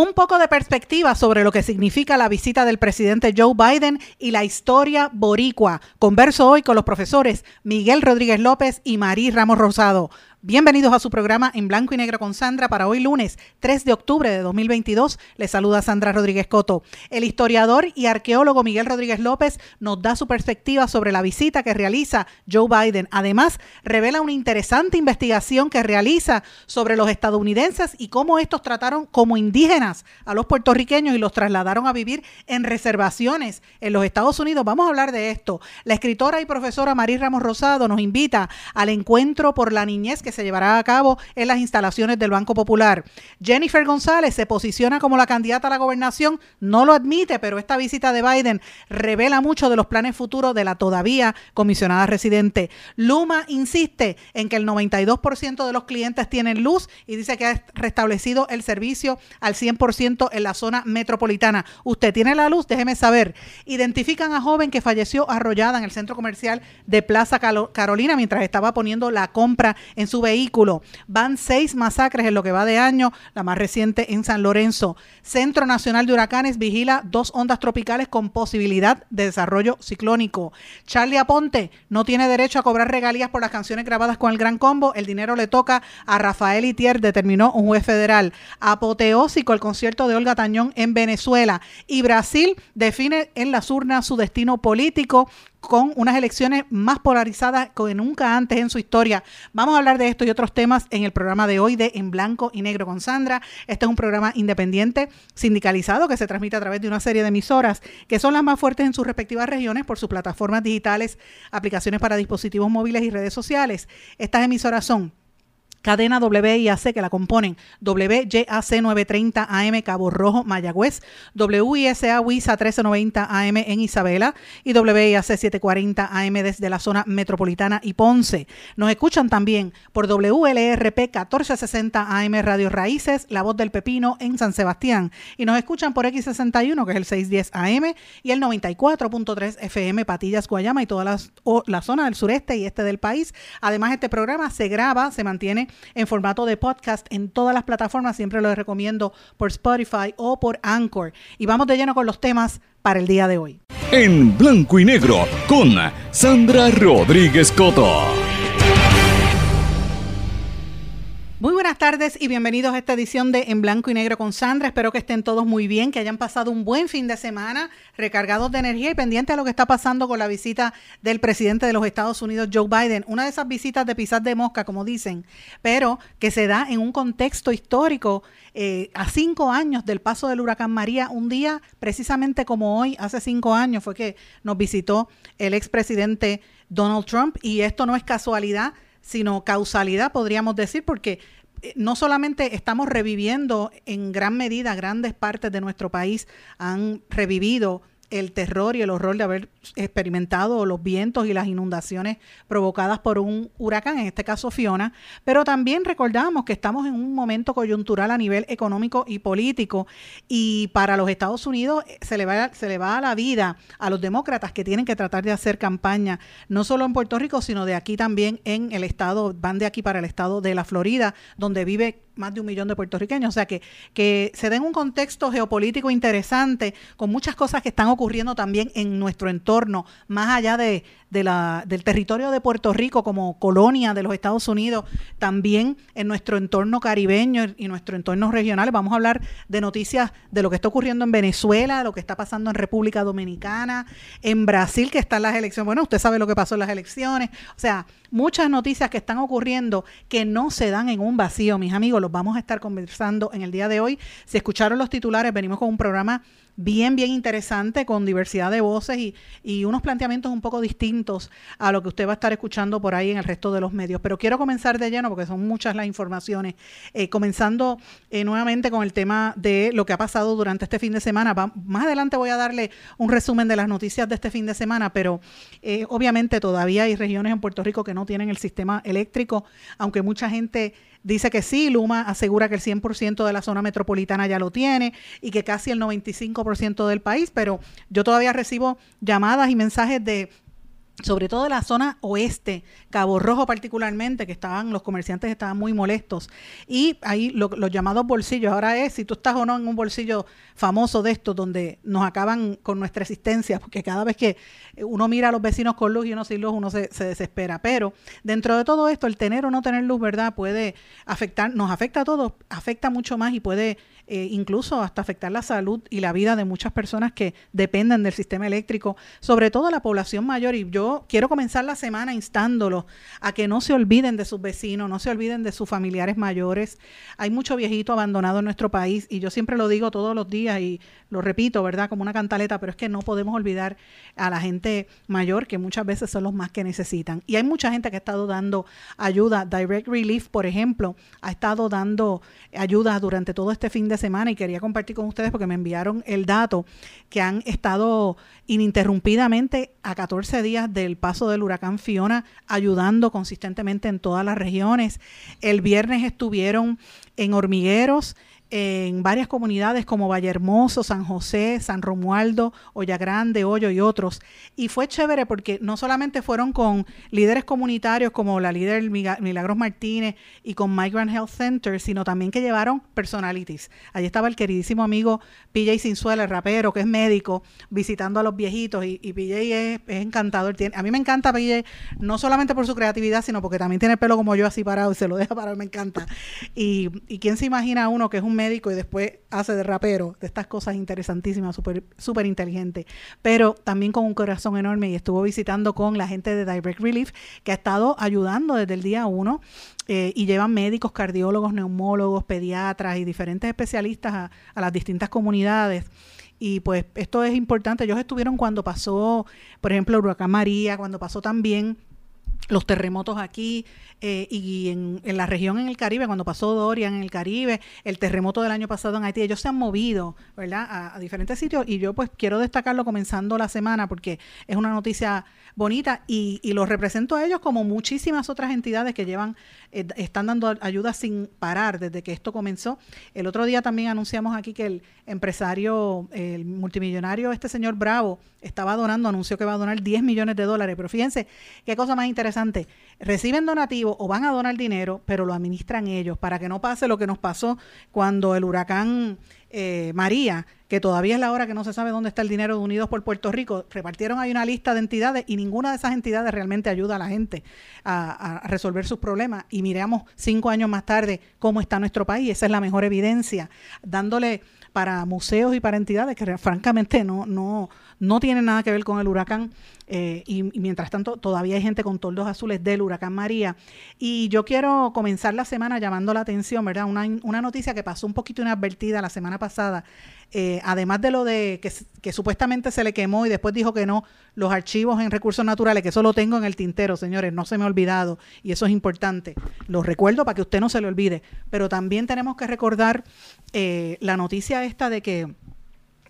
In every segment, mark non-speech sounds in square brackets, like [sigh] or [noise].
Un poco de perspectiva sobre lo que significa la visita del presidente Joe Biden y la historia boricua. Converso hoy con los profesores Miguel Rodríguez López y Marí Ramos Rosado. Bienvenidos a su programa en blanco y negro con Sandra para hoy lunes 3 de octubre de 2022. Les saluda Sandra Rodríguez Coto. El historiador y arqueólogo Miguel Rodríguez López nos da su perspectiva sobre la visita que realiza Joe Biden. Además, revela una interesante investigación que realiza sobre los estadounidenses y cómo estos trataron como indígenas a los puertorriqueños y los trasladaron a vivir en reservaciones en los Estados Unidos. Vamos a hablar de esto. La escritora y profesora María Ramos Rosado nos invita al encuentro por la niñez que se llevará a cabo en las instalaciones del Banco Popular. Jennifer González se posiciona como la candidata a la gobernación, no lo admite, pero esta visita de Biden revela mucho de los planes futuros de la todavía comisionada residente. Luma insiste en que el 92% de los clientes tienen luz y dice que ha restablecido el servicio al 100% en la zona metropolitana. ¿Usted tiene la luz? Déjeme saber. Identifican a joven que falleció arrollada en el centro comercial de Plaza Carolina mientras estaba poniendo la compra en su vehículo. Van seis masacres en lo que va de año, la más reciente en San Lorenzo. Centro Nacional de Huracanes vigila dos ondas tropicales con posibilidad de desarrollo ciclónico. Charlie Aponte no tiene derecho a cobrar regalías por las canciones grabadas con el Gran Combo. El dinero le toca a Rafael Itier, determinó un juez federal. Apoteósico el concierto de Olga Tañón en Venezuela. Y Brasil define en las urnas su destino político con unas elecciones más polarizadas que nunca antes en su historia. Vamos a hablar de esto y otros temas en el programa de hoy de En Blanco y Negro con Sandra. Este es un programa independiente, sindicalizado, que se transmite a través de una serie de emisoras que son las más fuertes en sus respectivas regiones por sus plataformas digitales, aplicaciones para dispositivos móviles y redes sociales. Estas emisoras son cadena WIAC que la componen WYAC 930 AM Cabo Rojo Mayagüez, WISA WISA 1390 AM en Isabela y WIAC 740 AM desde la zona metropolitana y Ponce. Nos escuchan también por WLRP 1460 AM Radio Raíces, La Voz del Pepino en San Sebastián y nos escuchan por X61 que es el 610 AM y el 94.3 FM Patillas Guayama y toda la, la zona del sureste y este del país. Además este programa se graba, se mantiene en formato de podcast en todas las plataformas. Siempre lo recomiendo por Spotify o por Anchor. Y vamos de lleno con los temas para el día de hoy. En blanco y negro con Sandra Rodríguez Coto. Muy buenas tardes y bienvenidos a esta edición de En Blanco y Negro con Sandra. Espero que estén todos muy bien, que hayan pasado un buen fin de semana, recargados de energía y pendientes a lo que está pasando con la visita del presidente de los Estados Unidos, Joe Biden. Una de esas visitas de pisar de mosca, como dicen, pero que se da en un contexto histórico eh, a cinco años del paso del huracán María. Un día, precisamente como hoy, hace cinco años, fue que nos visitó el expresidente Donald Trump y esto no es casualidad sino causalidad, podríamos decir, porque eh, no solamente estamos reviviendo en gran medida, grandes partes de nuestro país han revivido el terror y el horror de haber experimentado los vientos y las inundaciones provocadas por un huracán, en este caso Fiona, pero también recordamos que estamos en un momento coyuntural a nivel económico y político y para los Estados Unidos eh, se le va, se le va la vida a los demócratas que tienen que tratar de hacer campaña, no solo en Puerto Rico, sino de aquí también en el estado, van de aquí para el estado de la Florida, donde vive más de un millón de puertorriqueños. O sea, que, que se den un contexto geopolítico interesante con muchas cosas que están ocurriendo también en nuestro entorno, más allá de, del territorio de Puerto Rico como colonia de los Estados Unidos, también en nuestro entorno caribeño y nuestro entorno regional. Vamos a hablar de noticias de lo que está ocurriendo en Venezuela, lo que está pasando en República Dominicana, en Brasil, que están las elecciones. Bueno, usted sabe lo que pasó en las elecciones. O sea, muchas noticias que están ocurriendo que no se dan en un vacío, mis amigos. Los vamos a estar conversando en el día de hoy. Si escucharon los titulares, venimos con un programa bien, bien interesante con diversidad de voces y, y unos planteamientos un poco distintos a lo que usted va a estar escuchando por ahí en el resto de los medios. Pero quiero comenzar de lleno porque son muchas las informaciones, eh, comenzando eh, nuevamente con el tema de lo que ha pasado durante este fin de semana. más adelante voy a darle un resumen de las noticias de este fin de semana, pero eh, obviamente todavía hay regiones en Puerto Rico que no tienen el sistema eléctrico, aunque mucha gente dice que sí, Luma asegura que el 100% de la zona metropolitana ya lo tiene y que casi el 95% del país, pero yo todavía recibo llamadas y mensajes de sobre todo la zona oeste, Cabo Rojo particularmente, que estaban, los comerciantes estaban muy molestos. Y ahí los llamados bolsillos, ahora es si tú estás o no en un bolsillo famoso de estos, donde nos acaban con nuestra existencia, porque cada vez que uno mira a los vecinos con luz y uno sin luz, uno se, se desespera. Pero dentro de todo esto, el tener o no tener luz, ¿verdad? Puede afectar, nos afecta a todos, afecta mucho más y puede eh, incluso hasta afectar la salud y la vida de muchas personas que dependen del sistema eléctrico, sobre todo la población mayor. Y yo quiero comenzar la semana instándolos a que no se olviden de sus vecinos, no se olviden de sus familiares mayores. Hay mucho viejito abandonado en nuestro país y yo siempre lo digo todos los días y lo repito, ¿verdad? Como una cantaleta, pero es que no podemos olvidar a la gente mayor que muchas veces son los más que necesitan. Y hay mucha gente que ha estado dando ayuda. Direct Relief, por ejemplo, ha estado dando ayuda durante todo este fin de semana y quería compartir con ustedes porque me enviaron el dato que han estado ininterrumpidamente a 14 días del paso del huracán Fiona ayudando consistentemente en todas las regiones. El viernes estuvieron en hormigueros, en varias comunidades como Vallehermoso, San José, San Romualdo, Olla Grande, Hoyo y otros. Y fue chévere porque no solamente fueron con líderes comunitarios como la líder Milagros Martínez y con Migrant Health Center, sino también que llevaron personalities. Allí estaba el queridísimo amigo PJ Sinzuela, el rapero, que es médico, visitando a los viejitos. Y, PJ es, encantador. a mí me encanta PJ, no solamente por su creatividad, sino porque también tiene el pelo como yo así parado y se lo deja parar, me encanta. Y, y quién se imagina uno que es un médico y después hace de rapero, de estas cosas interesantísimas, súper super inteligente, pero también con un corazón enorme y estuvo visitando con la gente de Direct Relief que ha estado ayudando desde el día uno eh, y llevan médicos, cardiólogos, neumólogos, pediatras y diferentes especialistas a, las distintas comunidades. Y pues esto es importante. Ellos estuvieron cuando pasó, por ejemplo, huracán María, cuando pasó también los terremotos aquí eh, y en, la región en el Caribe, cuando pasó Dorian en el Caribe, el terremoto del año pasado en Haití, ellos se han movido, ¿verdad?, a, diferentes sitios y yo pues quiero destacarlo comenzando la semana porque es una noticia bonita y, y los represento a ellos como muchísimas otras entidades que llevan, eh, están dando ayuda sin parar desde que esto comenzó. El otro día también anunciamos aquí que el empresario, el multimillonario, este señor Bravo, estaba donando, anunció que va a donar 10 millones de dólares, pero fíjense qué cosa más interesante. Reciben donativos o van a donar dinero, pero lo administran ellos, para que no pase lo que nos pasó cuando el huracán eh, María, que todavía es la hora que no se sabe dónde está el dinero de Unidos por Puerto Rico, repartieron ahí una lista de entidades y ninguna de esas entidades realmente ayuda a la gente a, a resolver sus problemas. Y miramos cinco años más tarde cómo está nuestro país, esa es la mejor evidencia, dándole para museos y para entidades que francamente no, no, no tienen nada que ver con el huracán. Eh, y, mientras tanto, todavía hay gente con toldos azules del huracán María. Y yo quiero comenzar la semana llamando la atención, ¿verdad? Una, una noticia que pasó un poquito inadvertida la semana pasada. Eh, además de lo de que, supuestamente se le quemó y después dijo que no, los archivos en recursos naturales, que eso lo tengo en el tintero, señores, no se me ha olvidado y eso es importante. Lo recuerdo para que usted no se le olvide. Pero también tenemos que recordar eh, la noticia esta de que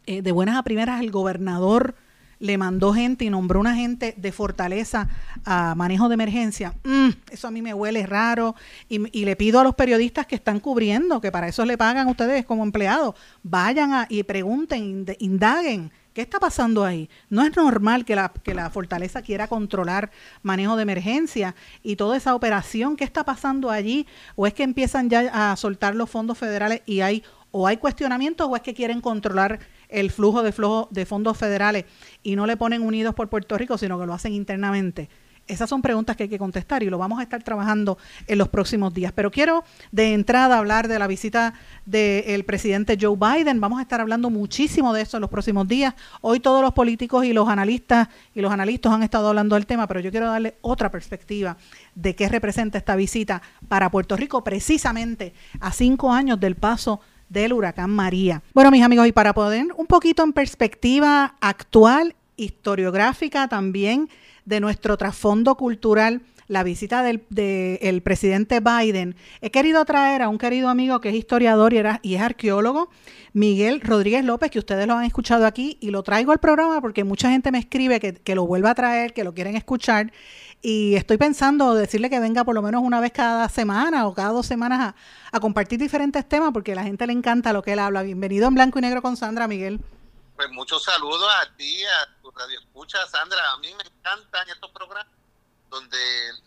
eh, de buenas a primeras el gobernador le mandó gente y nombró una gente de fortaleza a manejo de emergencia. Mm, eso a mí me huele raro y, le pido a los periodistas que están cubriendo, que para eso le pagan ustedes como empleados, vayan a, y pregunten, indaguen. ¿Qué está pasando ahí? No es normal que la, que la fortaleza quiera controlar manejo de emergencia y toda esa operación. ¿Qué está pasando allí? ¿O es que empiezan ya a soltar los fondos federales y hay o hay cuestionamientos o es que quieren controlar el flujo de, flujo de fondos federales y no le ponen unidos por Puerto Rico, sino que lo hacen internamente? Esas son preguntas que hay que contestar y lo vamos a estar trabajando en los próximos días. Pero quiero de entrada hablar de la visita del presidente Joe Biden. Vamos a estar hablando muchísimo de eso en los próximos días. Hoy todos los políticos y los analistas y los analistas han estado hablando del tema, pero yo quiero darle otra perspectiva de qué representa esta visita para Puerto Rico precisamente a cinco años del paso del huracán María. Bueno, mis amigos, y para poner un poquito en perspectiva actual, historiográfica también, de nuestro trasfondo cultural, la visita del presidente Biden, he querido traer a un querido amigo que es historiador y, es arqueólogo, Miguel Rodríguez López, que ustedes lo han escuchado aquí, y lo traigo al programa porque mucha gente me escribe que lo vuelva a traer, que lo quieren escuchar, y estoy pensando decirle que venga por lo menos una vez cada semana o cada dos semanas a, a compartir diferentes temas porque a la gente le encanta lo que él habla. Bienvenido en Blanco y Negro con Sandra, Miguel. Pues muchos saludos a ti, a tu radio escucha, Sandra. A mí me encantan estos programas donde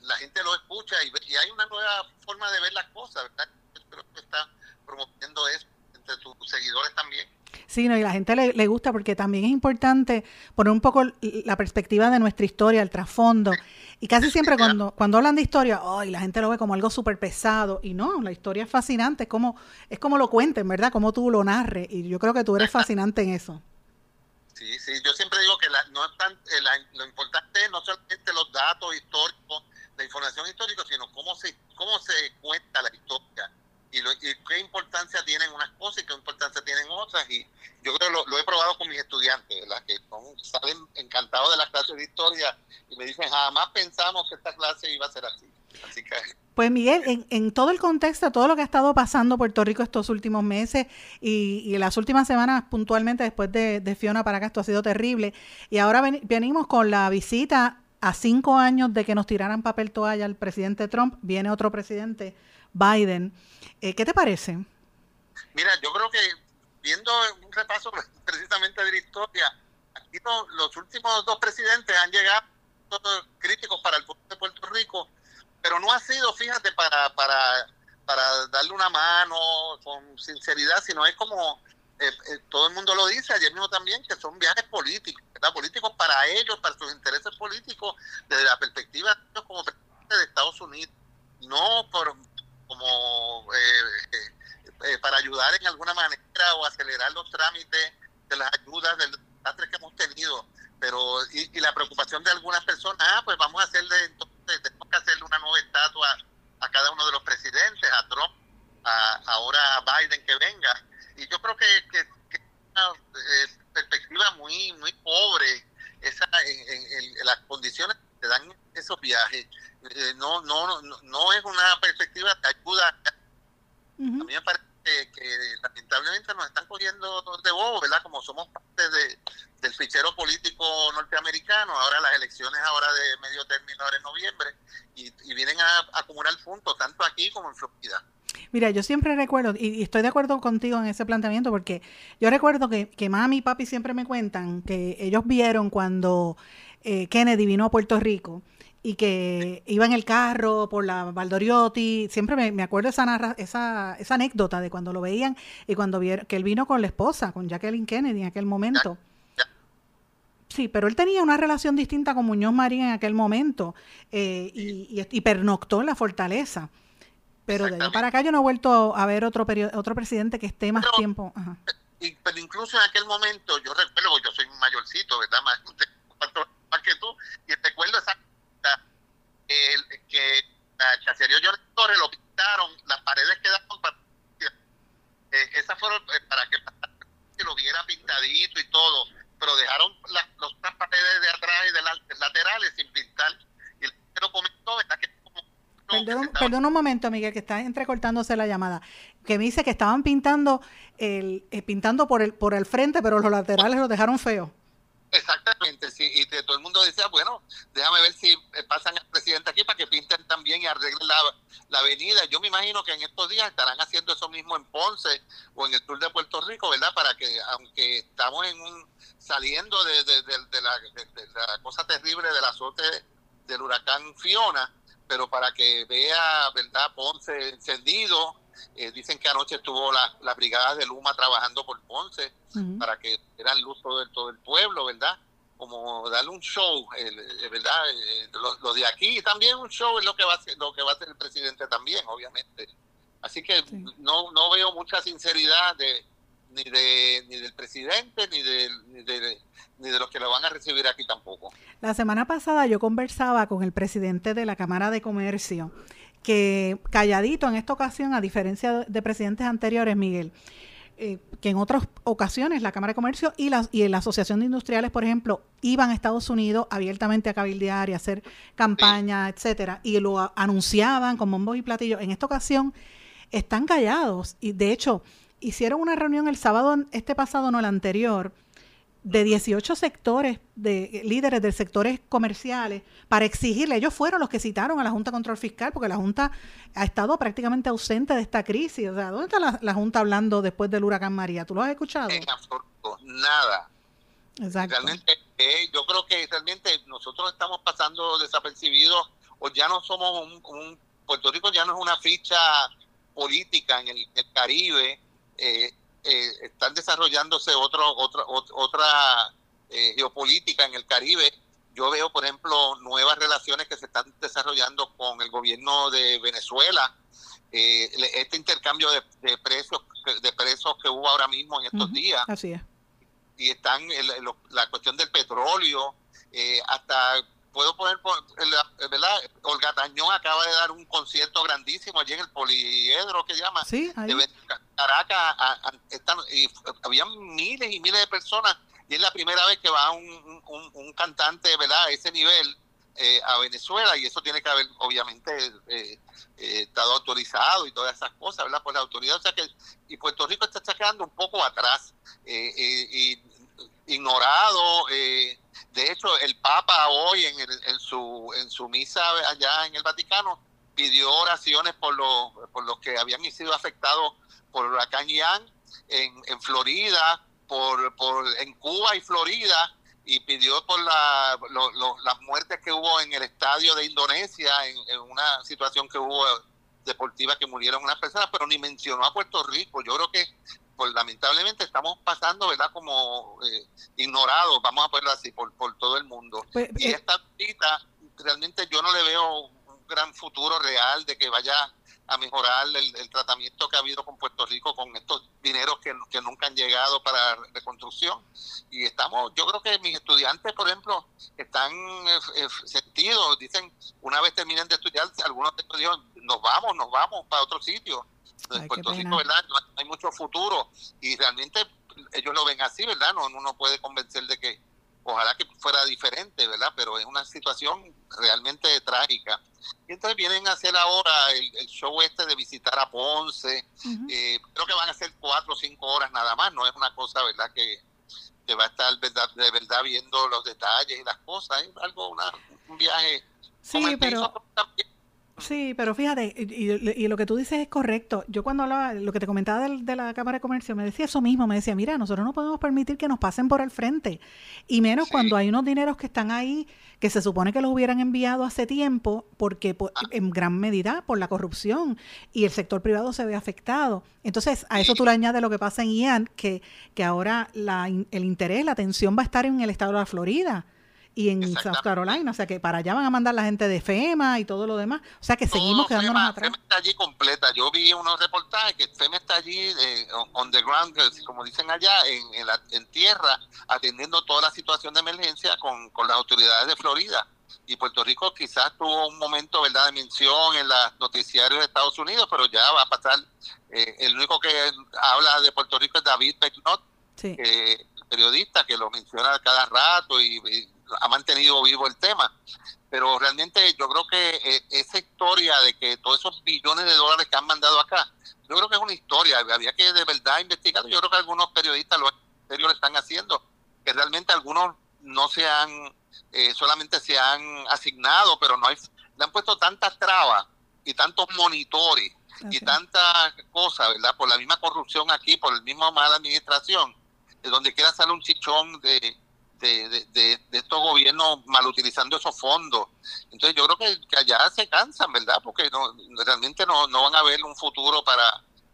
la gente lo escucha y, hay una nueva forma de ver las cosas, ¿verdad? Creo que está promoviendo eso entre tus seguidores también. Sí, no, y la gente le, gusta porque también es importante poner un poco la perspectiva de nuestra historia, el trasfondo. Y casi siempre cuando, cuando hablan de historia, ay, la gente lo ve como algo súper pesado. Y no, la historia es fascinante, es como, es como lo cuenten, ¿verdad? Como tú lo narres. Y yo creo que tú eres [laughs] fascinante en eso. Sí, sí, yo siempre digo que no es tan, eh, lo importante es no solamente los datos históricos, la información histórica, sino cómo se, cómo se cuenta la historia y, qué importancia tienen unas cosas y qué importancia tienen otras. Y yo creo que lo, he probado con mis estudiantes, ¿verdad? que salen encantados de las clases de historia y me dicen, jamás pensamos que esta clase iba a ser así. Así que pues Miguel, en, en, todo el contexto, todo lo que ha estado pasando Puerto Rico estos últimos meses y, las últimas semanas puntualmente después de, Fiona para acá, esto ha sido terrible. Y ahora venimos con la visita a cinco años de que nos tiraran papel toalla al presidente Trump, viene otro presidente, Biden. Eh, ¿Qué te parece? Mira, yo creo que viendo un repaso [laughs] precisamente de la historia, aquí los últimos dos presidentes han llegado críticos para el pueblo de Puerto Rico pero no ha sido, fíjate, para, para, para darle una mano con sinceridad, sino es como eh, eh, todo el mundo lo dice, ayer mismo también, que son viajes políticos, ¿verdad? Políticos para ellos, para sus intereses políticos, desde la perspectiva de ellos como presidente de Estados Unidos, no por como eh, para ayudar en alguna manera o acelerar los trámites de las ayudas del desastre que hemos tenido. Pero, y, y la preocupación de algunas personas, ah, pues vamos a hacerle entonces tenemos que hacerle una nueva estatua a cada uno de los presidentes, a Trump, a, ahora a Biden que venga. Y yo creo que, es una eh, perspectiva muy muy pobre esa, en, las condiciones que dan esos viajes. Eh, no, no, no, no es una perspectiva que ayuda. A mí me parece que, lamentablemente nos están cogiendo de bobo, ¿verdad? Como somos parte de, del fichero político norteamericano, ahora las elecciones ahora de medio término ahora en noviembre, y, vienen a, acumular puntos tanto aquí como en Florida. Mira, yo siempre recuerdo, y, estoy de acuerdo contigo en ese planteamiento, porque yo recuerdo que, que mami y papi siempre me cuentan que ellos vieron cuando eh, Kennedy vino a Puerto Rico y que iba en el carro por la Valdoriotti. Siempre me, me acuerdo esa, esa, esa anécdota de cuando lo veían y cuando vieron que él vino con la esposa, con Jacqueline Kennedy en aquel momento. Sí, pero él tenía una relación distinta con Muñoz Marín en aquel momento eh, y, y, pernoctó en la fortaleza. Pero de ahí para acá yo no he vuelto a ver otro otro presidente que esté más tiempo. pero incluso en aquel momento, yo recuerdo, yo soy mayorcito, ¿verdad? Más, [laughs] más que tú, y recuerdo esa que a Caserío Torres lo pintaron, las paredes quedaron para, eh, esas fueron eh, para que, lo viera pintadito y todo, pero dejaron las las paredes de atrás y de las laterales sin pintar. Y lo comentó, ¿verdad? Que Perdón, perdón, un momento, Miguel, que está entrecortándose la llamada. Que me dice que estaban pintando el, eh, pintando por el por el frente, pero los laterales los dejaron feos. Exactamente, sí, y todo el mundo decía, bueno, déjame ver si eh, pasan al presidente aquí para que pinten también y arreglen la, la, avenida. Yo me imagino que en estos días estarán haciendo eso mismo en Ponce o en el sur de Puerto Rico, ¿verdad? Para que, aunque estamos en un saliendo de, de, la, la cosa terrible del azote del huracán Fiona, pero para que vea, ¿verdad? Ponce encendido, eh, dicen que anoche estuvo la, la brigada de Luma trabajando por Ponce para que eran luz todo el, todo el pueblo, ¿verdad? Como darle un show, eh, ¿verdad? Eh, lo, de aquí también un show es lo que va a hacer, lo que va a hacer el presidente también, obviamente. Así que no, no veo mucha sinceridad de, ni, de, ni del presidente ni de, ni de, ni de los que lo van a recibir aquí tampoco. La semana pasada yo conversaba con el presidente de la Cámara de Comercio que calladito en esta ocasión, a diferencia de presidentes anteriores, Miguel, eh, que en otras ocasiones la Cámara de Comercio y la, y la Asociación de Industriales, por ejemplo, iban a Estados Unidos abiertamente a cabildear y a hacer campaña, etcétera, y lo anunciaban con bombos y platillos. En esta ocasión están callados y de hecho hicieron una reunión el sábado este pasado, no el anterior, de 18 sectores, de líderes de sectores comerciales, para exigirle, ellos fueron los que citaron a la Junta de Control Fiscal, porque la Junta ha estado prácticamente ausente de esta crisis. O sea, ¿dónde está la, Junta hablando después del huracán María? ¿Tú lo has escuchado? En absoluto, nada. Exacto. Realmente, eh, yo creo que realmente nosotros estamos pasando desapercibidos, o ya no somos un, Puerto Rico ya no es una ficha política en el, Caribe. Eh, eh, están desarrollándose otro, otra, otra eh, geopolítica en el Caribe. Yo veo, por ejemplo, nuevas relaciones que se están desarrollando con el gobierno de Venezuela. Eh, este intercambio de, precios de precios que hubo ahora mismo en estos días. Así es. Y están la cuestión del petróleo, hasta puedo poner, ¿verdad? Olga Tañón acaba de dar un concierto grandísimo allí en el Poliedro, que llama. Sí, Caracas, y había miles y miles de personas, y es la primera vez que va un, un, cantante, ¿verdad?, a ese nivel. Eh, a Venezuela y eso tiene que haber obviamente eh, eh, estado autorizado y todas esas cosas, ¿verdad? Por la autoridad, o sea que y Puerto Rico está, quedando un poco atrás, y ignorado, eh, de hecho, el Papa hoy en, en, su, en su misa allá en el Vaticano pidió oraciones por los, por los que habían sido afectados por el huracán en, en Florida, por, por, en Cuba y Florida, y pidió por la, las muertes que hubo en el estadio de Indonesia, en, una situación que hubo deportiva que murieron unas personas, pero ni mencionó a Puerto Rico. Yo creo que pues lamentablemente estamos pasando, ¿verdad? Como eh, ignorados, vamos a ponerlo así, por, por todo el mundo. Pues, y eh, esta cita, realmente yo no le veo un gran futuro real de que vaya a mejorar el, tratamiento que ha habido con Puerto Rico con estos dineros que, que, nunca han llegado para reconstrucción. Y estamos, yo creo que mis estudiantes, por ejemplo, están eh, sentidos, dicen, una vez terminen de estudiar, algunos de ellos nos vamos, nos vamos para otro sitio en Puerto Rico, ¿verdad? No hay mucho futuro y realmente ellos lo ven así, ¿verdad? No, uno puede convencer de que ojalá que fuera diferente, ¿verdad? Pero es una situación realmente trágica. Y entonces vienen a hacer ahora el, show este de visitar a Ponce. Eh, creo que van a ser cuatro o cinco horas nada más, no es una cosa, ¿verdad? Que, que va a estar de verdad viendo los detalles y las cosas. Es algo, una, un viaje. Sí, pero... Sí, pero fíjate, y, lo que tú dices es correcto. Yo cuando hablaba, lo que te comentaba de, la Cámara de Comercio, me decía eso mismo, me decía, mira, nosotros no podemos permitir que nos pasen por el frente, y menos cuando hay unos dineros que están ahí, que se supone que los hubieran enviado hace tiempo, porque ah. en gran medida por la corrupción, y el sector privado se ve afectado. Entonces, a eso tú le añades lo que pasa en Ian, que, que ahora la, el interés, la atención va a estar en el estado de la Florida y en South Carolina, o sea que para allá van a mandar la gente de FEMA y todo lo demás, o sea que seguimos quedándonos FEMA, atrás. FEMA está allí completa, yo vi unos reportajes que FEMA está allí eh, on the ground, como dicen allá, en, en, tierra, atendiendo toda la situación de emergencia con, con las autoridades de Florida y Puerto Rico quizás tuvo un momento verdad de mención en los noticiarios de Estados Unidos, pero ya va a pasar. Eh, el único que habla de Puerto Rico es David Becknott, el periodista que lo menciona cada rato y, ha mantenido vivo el tema. Pero realmente yo creo que eh, esa historia de que todos esos billones de dólares que han mandado acá, yo creo que es una historia, había que de verdad investigar. Yo creo que algunos periodistas lo, lo están haciendo, que realmente algunos no se han, eh, solamente se han asignado, pero no hay, le han puesto tantas trabas y tantos monitores y tantas cosas, ¿verdad? Por la misma corrupción aquí, por el mismo mala administración, de donde quiera salir un chichón de, de, de, estos gobiernos mal utilizando esos fondos. Entonces yo creo que, allá se cansan, ¿verdad? Porque no, realmente no, no van a ver un futuro para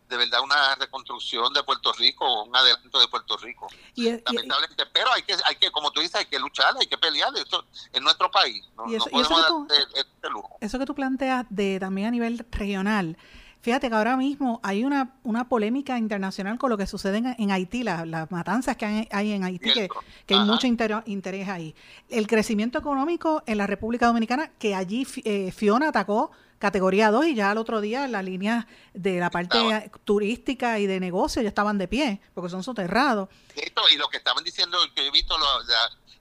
de verdad una reconstrucción de Puerto Rico o un adelanto de Puerto Rico. Lamentablemente, pero hay que, hay que, como tú dices, hay que luchar, hay que pelear, esto en nuestro país. No, eso, podemos dar este lujo. Eso que tú planteas de también a nivel regional, Fíjate que ahora mismo hay una, una polémica internacional con lo que sucede en, Haití, las matanzas que hay, en Haití, que, hay mucho interés ahí. El crecimiento económico en la República Dominicana, que allí eh, Fiona atacó categoría 2 y ya al otro día las líneas de la parte turística y de negocio ya estaban de pie, porque son soterrados. y lo que estaban diciendo, que he visto, lo,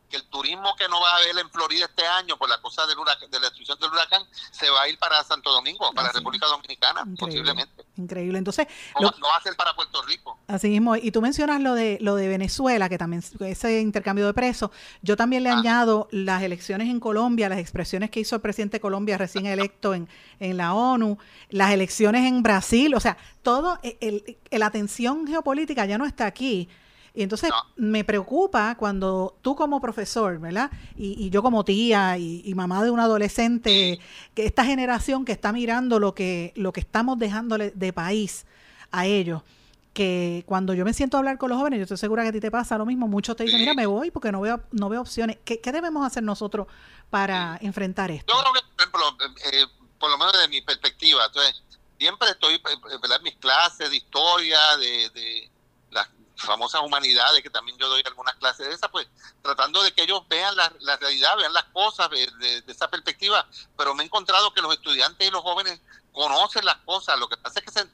que el turismo que no va a haber en Florida este año por la cosa del huracán, de la destrucción del huracán se va a ir para Santo Domingo, para la República Dominicana, posiblemente. Increíble. Entonces, no, va a ser para Puerto Rico. Así mismo. Y tú mencionas lo de lo de Venezuela, que también ese intercambio de presos. Yo también le añado las elecciones en Colombia, las expresiones que hizo el presidente de Colombia recién [laughs] electo en, en la ONU, las elecciones en Brasil, o sea, todo el, la atención geopolítica ya no está aquí y entonces me preocupa cuando tú como profesor, ¿verdad? Y, yo como tía y, mamá de un adolescente, que esta generación que está mirando lo que, lo que estamos dejándole de país a ellos, que cuando yo me siento a hablar con los jóvenes, yo estoy segura que a ti te pasa lo mismo, muchos te dicen, mira, me voy porque no veo, no veo opciones. ¿Qué, debemos hacer nosotros para enfrentar esto? Yo creo que, por ejemplo, eh, por lo menos desde mi perspectiva, entonces, siempre estoy, eh, en mis clases de historia, de las famosas humanidades, que también yo doy algunas clases de esas, pues tratando de que ellos vean la, la realidad, vean las cosas de, esa perspectiva, pero me he encontrado que los estudiantes y los jóvenes conocen las cosas, lo que pasa es que se,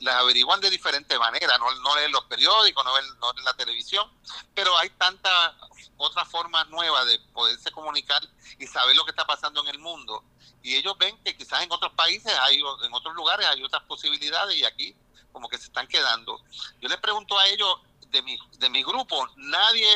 las averiguan de diferente manera, no, no leen los periódicos, no ven, no leen la televisión, pero hay tantas otras formas nuevas de poderse comunicar y saber lo que está pasando en el mundo. Y ellos ven que quizás en otros países, hay, en otros lugares hay otras posibilidades y aquí como que se están quedando. Yo les pregunto a ellos, de mi, de mi grupo, nadie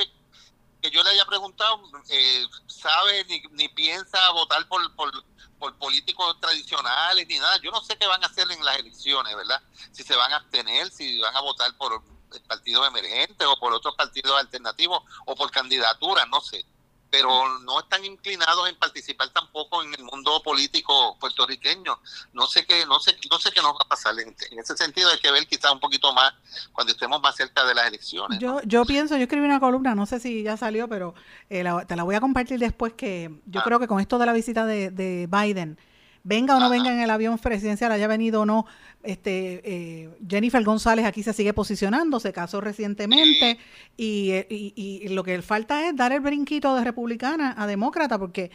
que yo le haya preguntado eh, sabe ni, ni piensa votar por, por, por, políticos tradicionales ni nada. Yo no sé qué van a hacer en las elecciones, ¿verdad? Si se van a abstener, si van a votar por partidos emergentes o por otros partidos alternativos o por candidaturas, no sé pero no están inclinados en participar tampoco en el mundo político puertorriqueño. No sé qué, no sé, no sé qué nos va a pasar. En, ese sentido hay que ver quizás un poquito más cuando estemos más cerca de las elecciones. Yo, yo pienso, yo escribí una columna, no sé si ya salió, pero eh, te la voy a compartir después que yo ah. creo que con esto de la visita de, de Biden venga o no venga en el avión presidencial, haya venido o no, este, eh, Jennifer González aquí se sigue posicionando, se casó recientemente y, y, lo que falta es dar el brinquito de republicana a demócrata porque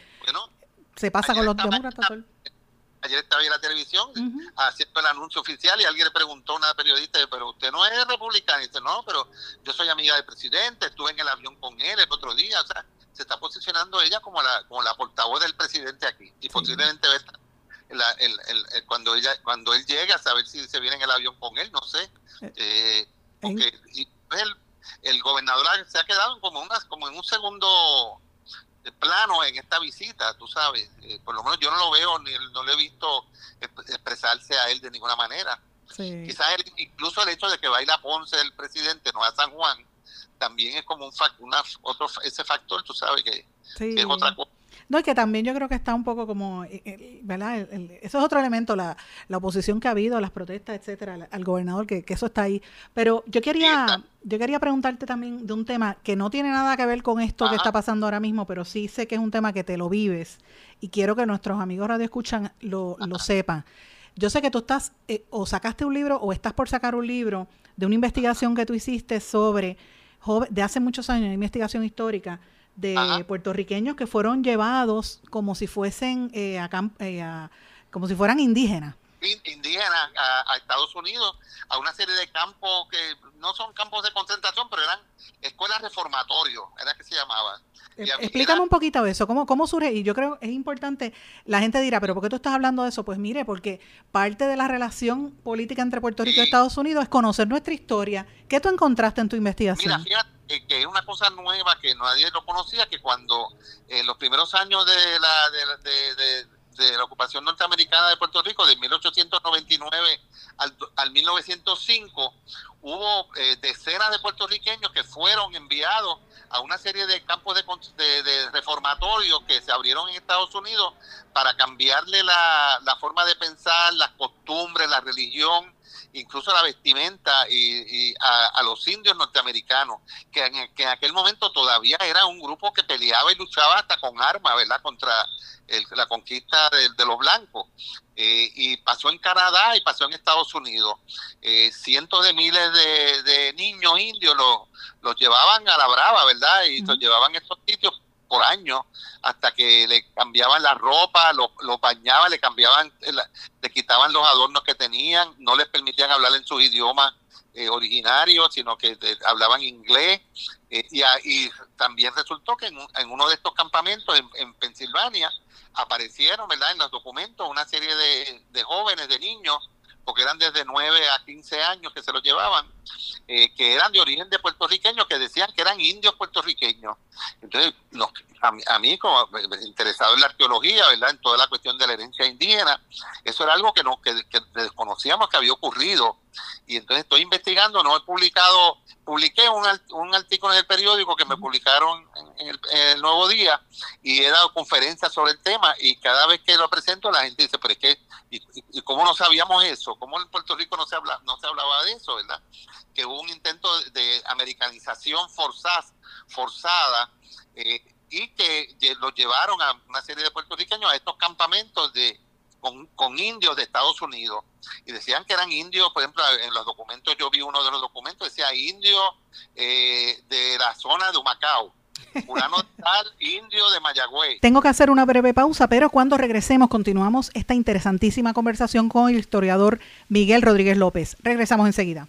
se pasa con los demócratas. ayer estaba en la televisión haciendo el anuncio oficial y alguien le preguntó a una periodista, pero usted no es republicana. Y dice, no, pero yo soy amiga del presidente, estuve en el avión con él el otro día. O sea, se está posicionando ella como la, como la portavoz del presidente aquí. Y posiblemente va a estar el, cuando ella cuando él llegue a saber si se viene en el avión con él, no sé. Eh, eh porque y el, el gobernador se ha quedado como, una, como en un segundo plano en esta visita, tú sabes. Eh, por lo menos yo no lo veo, ni no lo he visto expresarse a él de ninguna manera. Quizás incluso el hecho de que baila Ponce el presidente, no a San Juan, también es como un una, otro ese factor, tú sabes, que es otra cosa no, y que también yo creo que está un poco como, eh, eh, ¿verdad? eso es otro elemento, la, la, oposición que ha habido, las protestas, etcétera, al, gobernador, que, eso está ahí. Pero yo quería, yo quería preguntarte también de un tema que no tiene nada que ver con esto que está pasando ahora mismo, pero sí sé que es un tema que te lo vives y quiero que nuestros amigos radio escuchan lo, lo sepan. Yo sé que tú estás, eh, o sacaste un libro, o estás por sacar un libro de una investigación que tú hiciste sobre, de hace muchos años, una investigación histórica, de puertorriqueños que fueron llevados como si fuesen eh, eh, a, como si fueran indígenas indígenas a, Estados Unidos, a una serie de campos que no son campos de concentración, pero eran escuelas reformatorios, era que se llamaban. Eh, explícame un poquito eso, ¿cómo, ¿cómo surge? Y yo creo es importante, la gente dirá, pero ¿por qué tú estás hablando de eso? Pues mire, porque parte de la relación política entre Puerto Rico y Estados Unidos es conocer nuestra historia. ¿Qué tú encontraste en tu investigación? Mira, fíjate que es una cosa nueva que nadie lo conocía, que cuando en los primeros años de la... de de la ocupación norteamericana de Puerto Rico de 1899 al, al 1905, hubo eh, decenas de puertorriqueños que fueron enviados a una serie de campos de, de, reformatorios que se abrieron en Estados Unidos para cambiarle la, la, forma de pensar, las costumbres, la religión, incluso la vestimenta y, a, los indios norteamericanos, que en, que en aquel momento todavía era un grupo que peleaba y luchaba hasta con armas, ¿verdad?, contra la conquista de, los blancos. Eh, y pasó en Canadá y pasó en Estados Unidos. Eh, cientos de miles de, niños indios los, los llevaban a la brava, ¿verdad? Y los llevaban a estos sitios por años hasta que le cambiaban la ropa, los lo bañaban, le cambiaban, le quitaban los adornos que tenían, no les permitían hablar en sus idiomas eh, originarios, sino que hablaban inglés. y, y, también resultó que en, en, uno de estos campamentos en, en Pensilvania, aparecieron, ¿verdad? En los documentos una serie de, de jóvenes, de niños, porque eran desde 9 a 15 años que se los llevaban, eh, que eran de origen de puertorriqueños, que decían que eran indios puertorriqueños. Entonces, a, mí, como interesado en la arqueología, ¿verdad? En toda la cuestión de la herencia indígena, eso era algo que, no, que, desconocíamos que había ocurrido. Y entonces estoy investigando, no he publicado, publiqué un, un artículo en el periódico que me publicaron en el, Nuevo Día y he dado conferencias sobre el tema y cada vez que lo presento la gente dice, pero es que, ¿y, cómo no sabíamos eso? ¿Cómo en Puerto Rico no se, habla, no se hablaba de eso, verdad? Que hubo un intento de americanización forzada, forzada eh, y que los llevaron a una serie de puertorriqueños a estos campamentos de con, indios de Estados Unidos y decían que eran indios, por ejemplo, en los documentos, yo vi uno de los documentos, decía indios eh, de la zona de Humacao. Tal, [laughs] indio de Mayagüez. Tengo que hacer una breve pausa, pero cuando regresemos continuamos esta interesantísima conversación con el historiador Miguel Rodríguez López. Regresamos enseguida.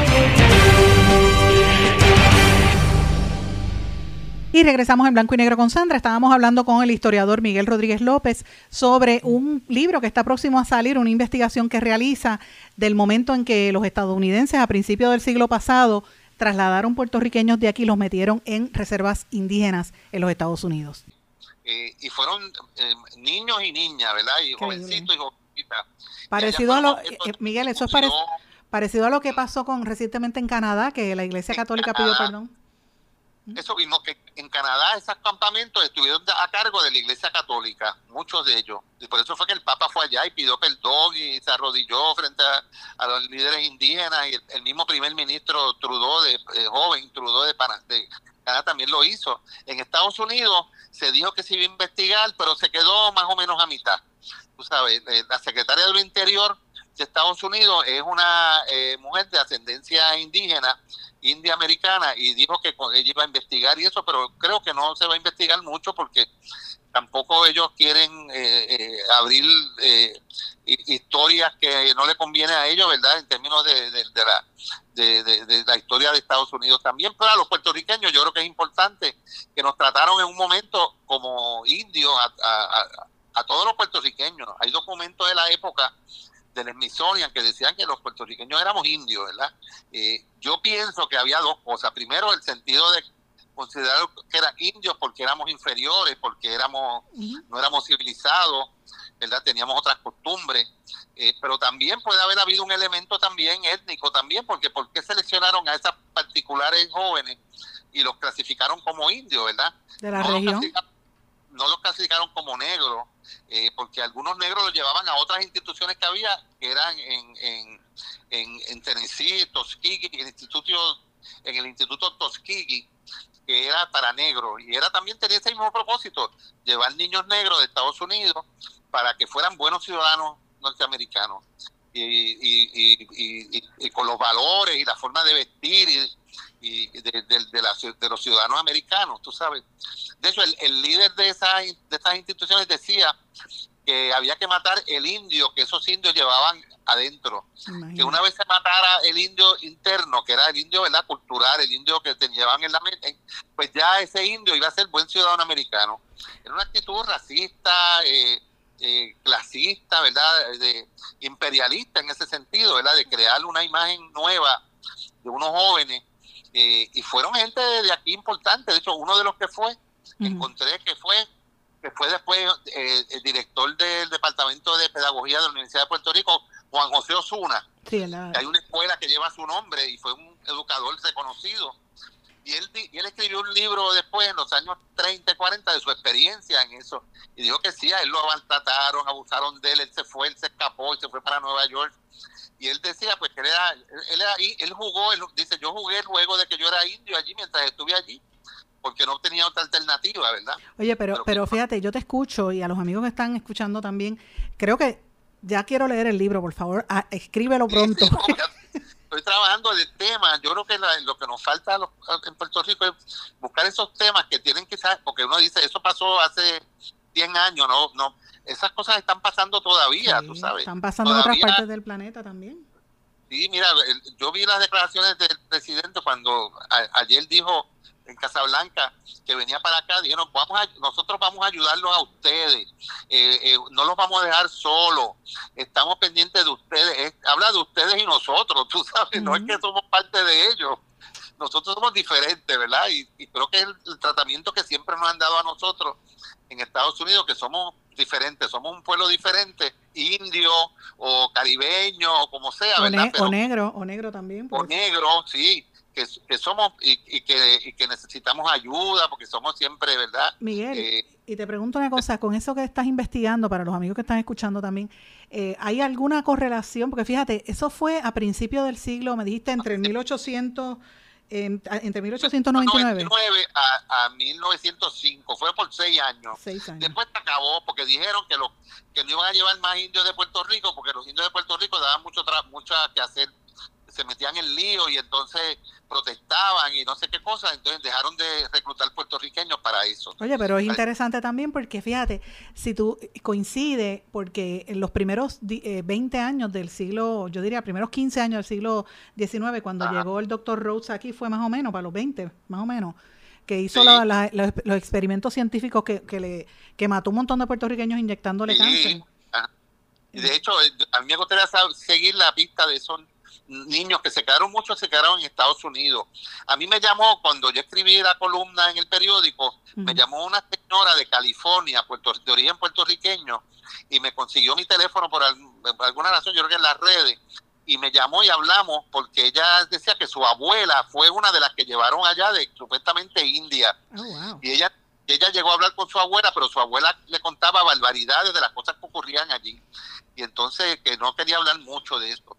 Y regresamos en blanco y negro con Sandra. Estábamos hablando con el historiador Miguel Rodríguez López sobre un libro que está próximo a salir, una investigación que realiza del momento en que los estadounidenses a principios del siglo pasado trasladaron puertorriqueños de aquí y los metieron en reservas indígenas en los Estados Unidos. Eh, y fueron eh, niños y niñas, ¿verdad? Y jovencitos y jovencitas. Parecido a lo, eh, Miguel, eso es parecido a lo que pasó con recientemente en Canadá, que la Iglesia Católica pidió perdón. Eso mismo que en Canadá esos campamentos estuvieron a cargo de la Iglesia Católica, muchos de ellos. Y por eso fue que el Papa fue allá y pidió perdón y se arrodilló frente a, los líderes indígenas y el, mismo primer ministro Trudeau, de, eh, joven Trudeau de, de Canadá también lo hizo. En Estados Unidos se dijo que se iba a investigar, pero se quedó más o menos a mitad. Tú sabes, eh, la secretaria del Interior de Estados Unidos es una eh, mujer de ascendencia indígena india americana y dijo que ella iba a investigar y eso, pero creo que no se va a investigar mucho porque tampoco ellos quieren eh, eh, abrir eh, historias que no le conviene a ellos, ¿verdad? En términos de, la, historia de Estados Unidos también. Pero a los puertorriqueños yo creo que es importante que nos trataron en un momento como indios a, a todos los puertorriqueños. Hay documentos de la época del Smithsonian que decían que los puertorriqueños éramos indios, ¿verdad? Eh, yo pienso que había dos cosas. Primero, el sentido de considerar que eran indios porque éramos inferiores, porque éramos no éramos civilizados, ¿verdad? Teníamos otras costumbres, eh, pero también puede haber habido un elemento también étnico también, porque ¿por qué seleccionaron a esas particulares jóvenes y los clasificaron como indios, ¿verdad? De la región no los clasificaron como negros, eh, porque algunos negros los llevaban a otras instituciones que había, que eran en, en, en, en Tennessee, Tuskegee, el instituto, en el instituto Tuskegee, que era para negros, y era también tenía ese mismo propósito, llevar niños negros de Estados Unidos para que fueran buenos ciudadanos norteamericanos. Y, y, y, y, con los valores y la forma de vestir y, y de, de, los ciudadanos americanos, tú sabes. De hecho, el, líder de, esa, de estas instituciones decía que había que matar el indio que esos indios llevaban adentro. Que una vez se matara el indio interno, que era el indio ¿verdad? cultural, el indio que te llevaban en la mente, pues ya ese indio iba a ser buen ciudadano americano. Era una actitud racista, eh, eh, clasista, ¿verdad? De, imperialista en ese sentido, ¿verdad? De crear una imagen nueva de unos jóvenes eh, y fueron gente de aquí importante. De hecho, uno de los que fue, encontré que fue que fue después eh, el director del Departamento de Pedagogía de la Universidad de Puerto Rico, Juan José Osuna. Sí, Hay una escuela que lleva su nombre y fue un educador reconocido. Y él, y él escribió un libro después, en los años 30 y 40, de su experiencia en eso. Y dijo que sí, a él lo maltrataron, abusaron de él, él se fue, él se escapó y se fue para Nueva York. Y él decía, pues que él era, él, era, él jugó, él dice, yo jugué el juego de que yo era indio allí mientras estuve allí porque no tenía otra alternativa, ¿verdad? Oye, pero, pero, fíjate, yo te escucho y a los amigos que están escuchando también, creo que ya quiero leer el libro, por favor, ah, escríbelo pronto. [laughs] [laughs] estoy trabajando el tema, yo creo que lo que nos falta en Puerto Rico es buscar esos temas que tienen que ser, porque uno dice, eso pasó hace 100 años, no, no, esas cosas están pasando todavía, tú sabes. Están pasando en otras partes del planeta también. Sí, mira, yo vi las declaraciones del presidente cuando ayer dijo en Casablanca que venía para acá, dijeron, vamos a, nosotros vamos a ayudarlos a ustedes, eh, eh, no los vamos a dejar solos, estamos pendientes de ustedes, habla de ustedes y nosotros, [laughs] tú sabes, no es que somos parte de ellos, nosotros somos diferentes, ¿verdad? Y, creo que es el, tratamiento que siempre nos han dado a nosotros en Estados Unidos, que somos diferentes, somos un pueblo diferente, indio o caribeño o como sea, ¿verdad? o negro, o negro también. O negro, sí que, somos y, que, que, necesitamos ayuda porque somos siempre, ¿verdad? Miguel, eh, y te pregunto una cosa, con eso que estás investigando, para los amigos que están escuchando también, eh, ¿hay alguna correlación? Porque fíjate, eso fue a principios del siglo, me dijiste, entre 1800... entre 1899 a, a 1905, fue por seis años. Después se acabó porque dijeron que, lo, que no iban a llevar más indios de Puerto Rico porque los indios de Puerto Rico daban mucho, mucho que hacer se metían en lío y entonces protestaban y no sé qué cosa, entonces dejaron de reclutar puertorriqueños para eso. Oye, pero es interesante también porque fíjate, si tú coincide, porque en los primeros 20 eh, años del siglo, yo diría primeros 15 años del siglo XIX, cuando llegó el doctor Rhodes aquí, fue más o menos, para los 20, más o menos, que hizo los experimentos científicos que, que, le, que mató un montón de puertorriqueños inyectándole cáncer. Y de hecho, a mí me gustaría seguir la pista de esos niños que se quedaron, muchos se quedaron en Estados Unidos. A mí me llamó, cuando yo escribí la columna en el periódico, me llamó una señora de California, puerto, de origen puertorriqueño, y me consiguió mi teléfono por, alguna razón, yo creo que en las redes, y me llamó y hablamos porque ella decía que su abuela fue una de las que llevaron allá de supuestamente India. Oh, y ella ella llegó a hablar con su abuela, pero su abuela le contaba barbaridades de las cosas que ocurrían allí. Y entonces que no quería hablar mucho de esto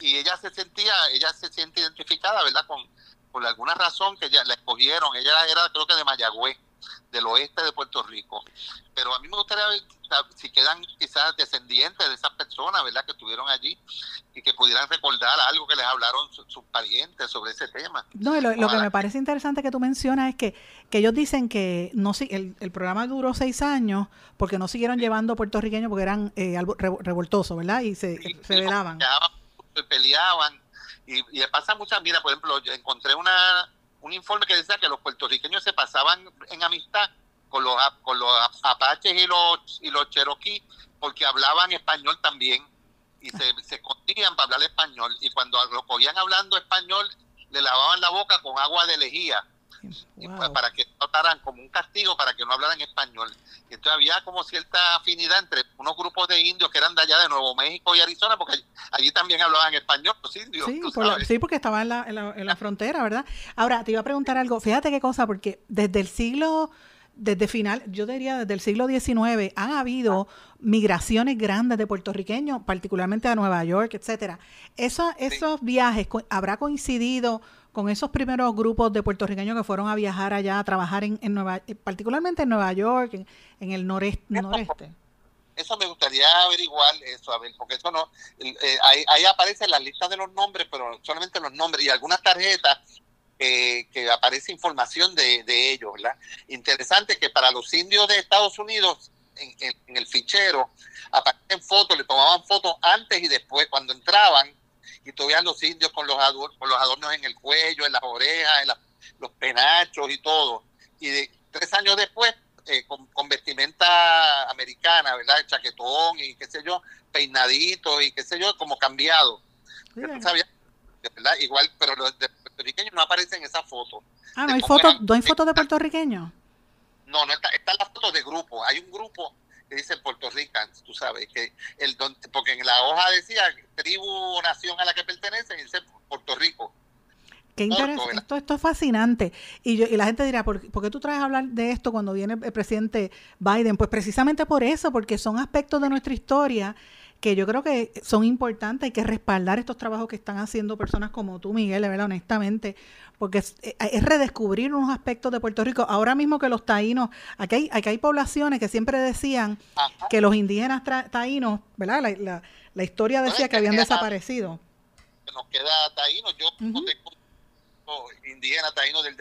y ella se sentía, ella se siente identificada, ¿verdad? Con, por alguna razón que ella la escogieron, ella era creo que de Mayagüez, del oeste de Puerto Rico. Pero a mí me gustaría ver si quedan quizás descendientes de esas personas, ¿verdad? Que estuvieron allí y que pudieran recordar algo que les hablaron sus parientes sobre ese tema. No, lo, que me parece interesante que tú mencionas es que, que ellos dicen que no el, el programa duró seis años porque no siguieron llevando puertorriqueños porque eran eh, revoltosos, ¿verdad? Y se, se velaban peleaban. Y, y pasa muchas, mira, por ejemplo, yo encontré una, un informe que decía que los puertorriqueños se pasaban en amistad con los, con los apaches y los, y los cheroquíes porque hablaban español también y se, se escondían para hablar español y cuando lo cogían hablando español le lavaban la boca con agua de lejía para que notaran como un castigo para que no hablaran español. Y entonces había como cierta afinidad entre unos grupos de indios que eran de allá de Nuevo México y Arizona, porque allí, también hablaban español los indios. Sí, porque estaban en la, en, la, frontera, ¿verdad? Ahora, te iba a preguntar algo, fíjate qué cosa, porque desde el siglo desde final, yo diría desde el siglo XIX, han habido migraciones grandes de puertorriqueños, particularmente a Nueva York, etcétera. Eso, esos viajes habrá coincidido con esos primeros grupos de puertorriqueños que fueron a viajar allá, a trabajar en, en Nueva, eh, particularmente en Nueva York, en, el noreste, noreste. Eso me gustaría averiguar eso, a ver, porque eso no, eh, ahí, ahí aparecen las listas de los nombres, pero solamente los nombres y algunas tarjetas eh, que aparece información de, de, ellos, ¿verdad? Interesante que para los indios de Estados Unidos, en, en el fichero, aparecen fotos, le tomaban fotos antes y después, cuando entraban, y tú veías los indios con los, adornos, con los adornos en el cuello, en las orejas, en los penachos y todo. Y de, tres años después, eh, con, vestimenta americana, ¿verdad? El chaquetón y qué sé yo, peinadito y qué sé yo, como cambiado. ¿verdad? Igual, pero los de puertorriqueños no aparecen en esa foto. Ah, no hay fotos ¿no hay fotos de puertorriqueños? No, no está, están las fotos de grupo. Hay un grupo que dice Puerto Ricans, tú sabes, que el porque en la hoja decía tribu o nación a la que pertenece, dice Puerto Rico. Qué interesante. Esto, esto es fascinante. Y, yo, y la gente dirá, ¿por, ¿por, qué tú traes a hablar de esto cuando viene el presidente Biden? Pues precisamente por eso, porque son aspectos de nuestra historia que yo creo que son importantes, hay que respaldar estos trabajos que están haciendo personas como tú, Miguel, verdad, honestamente, porque es, eh, redescubrir unos aspectos de Puerto Rico. Ahora mismo que los taínos, aquí hay, aquí hay poblaciones que siempre decían que los indígenas taínos, ¿verdad? La, la, historia decía que, habían desaparecido. Nos queda taínos, yo tengo indígena taíno del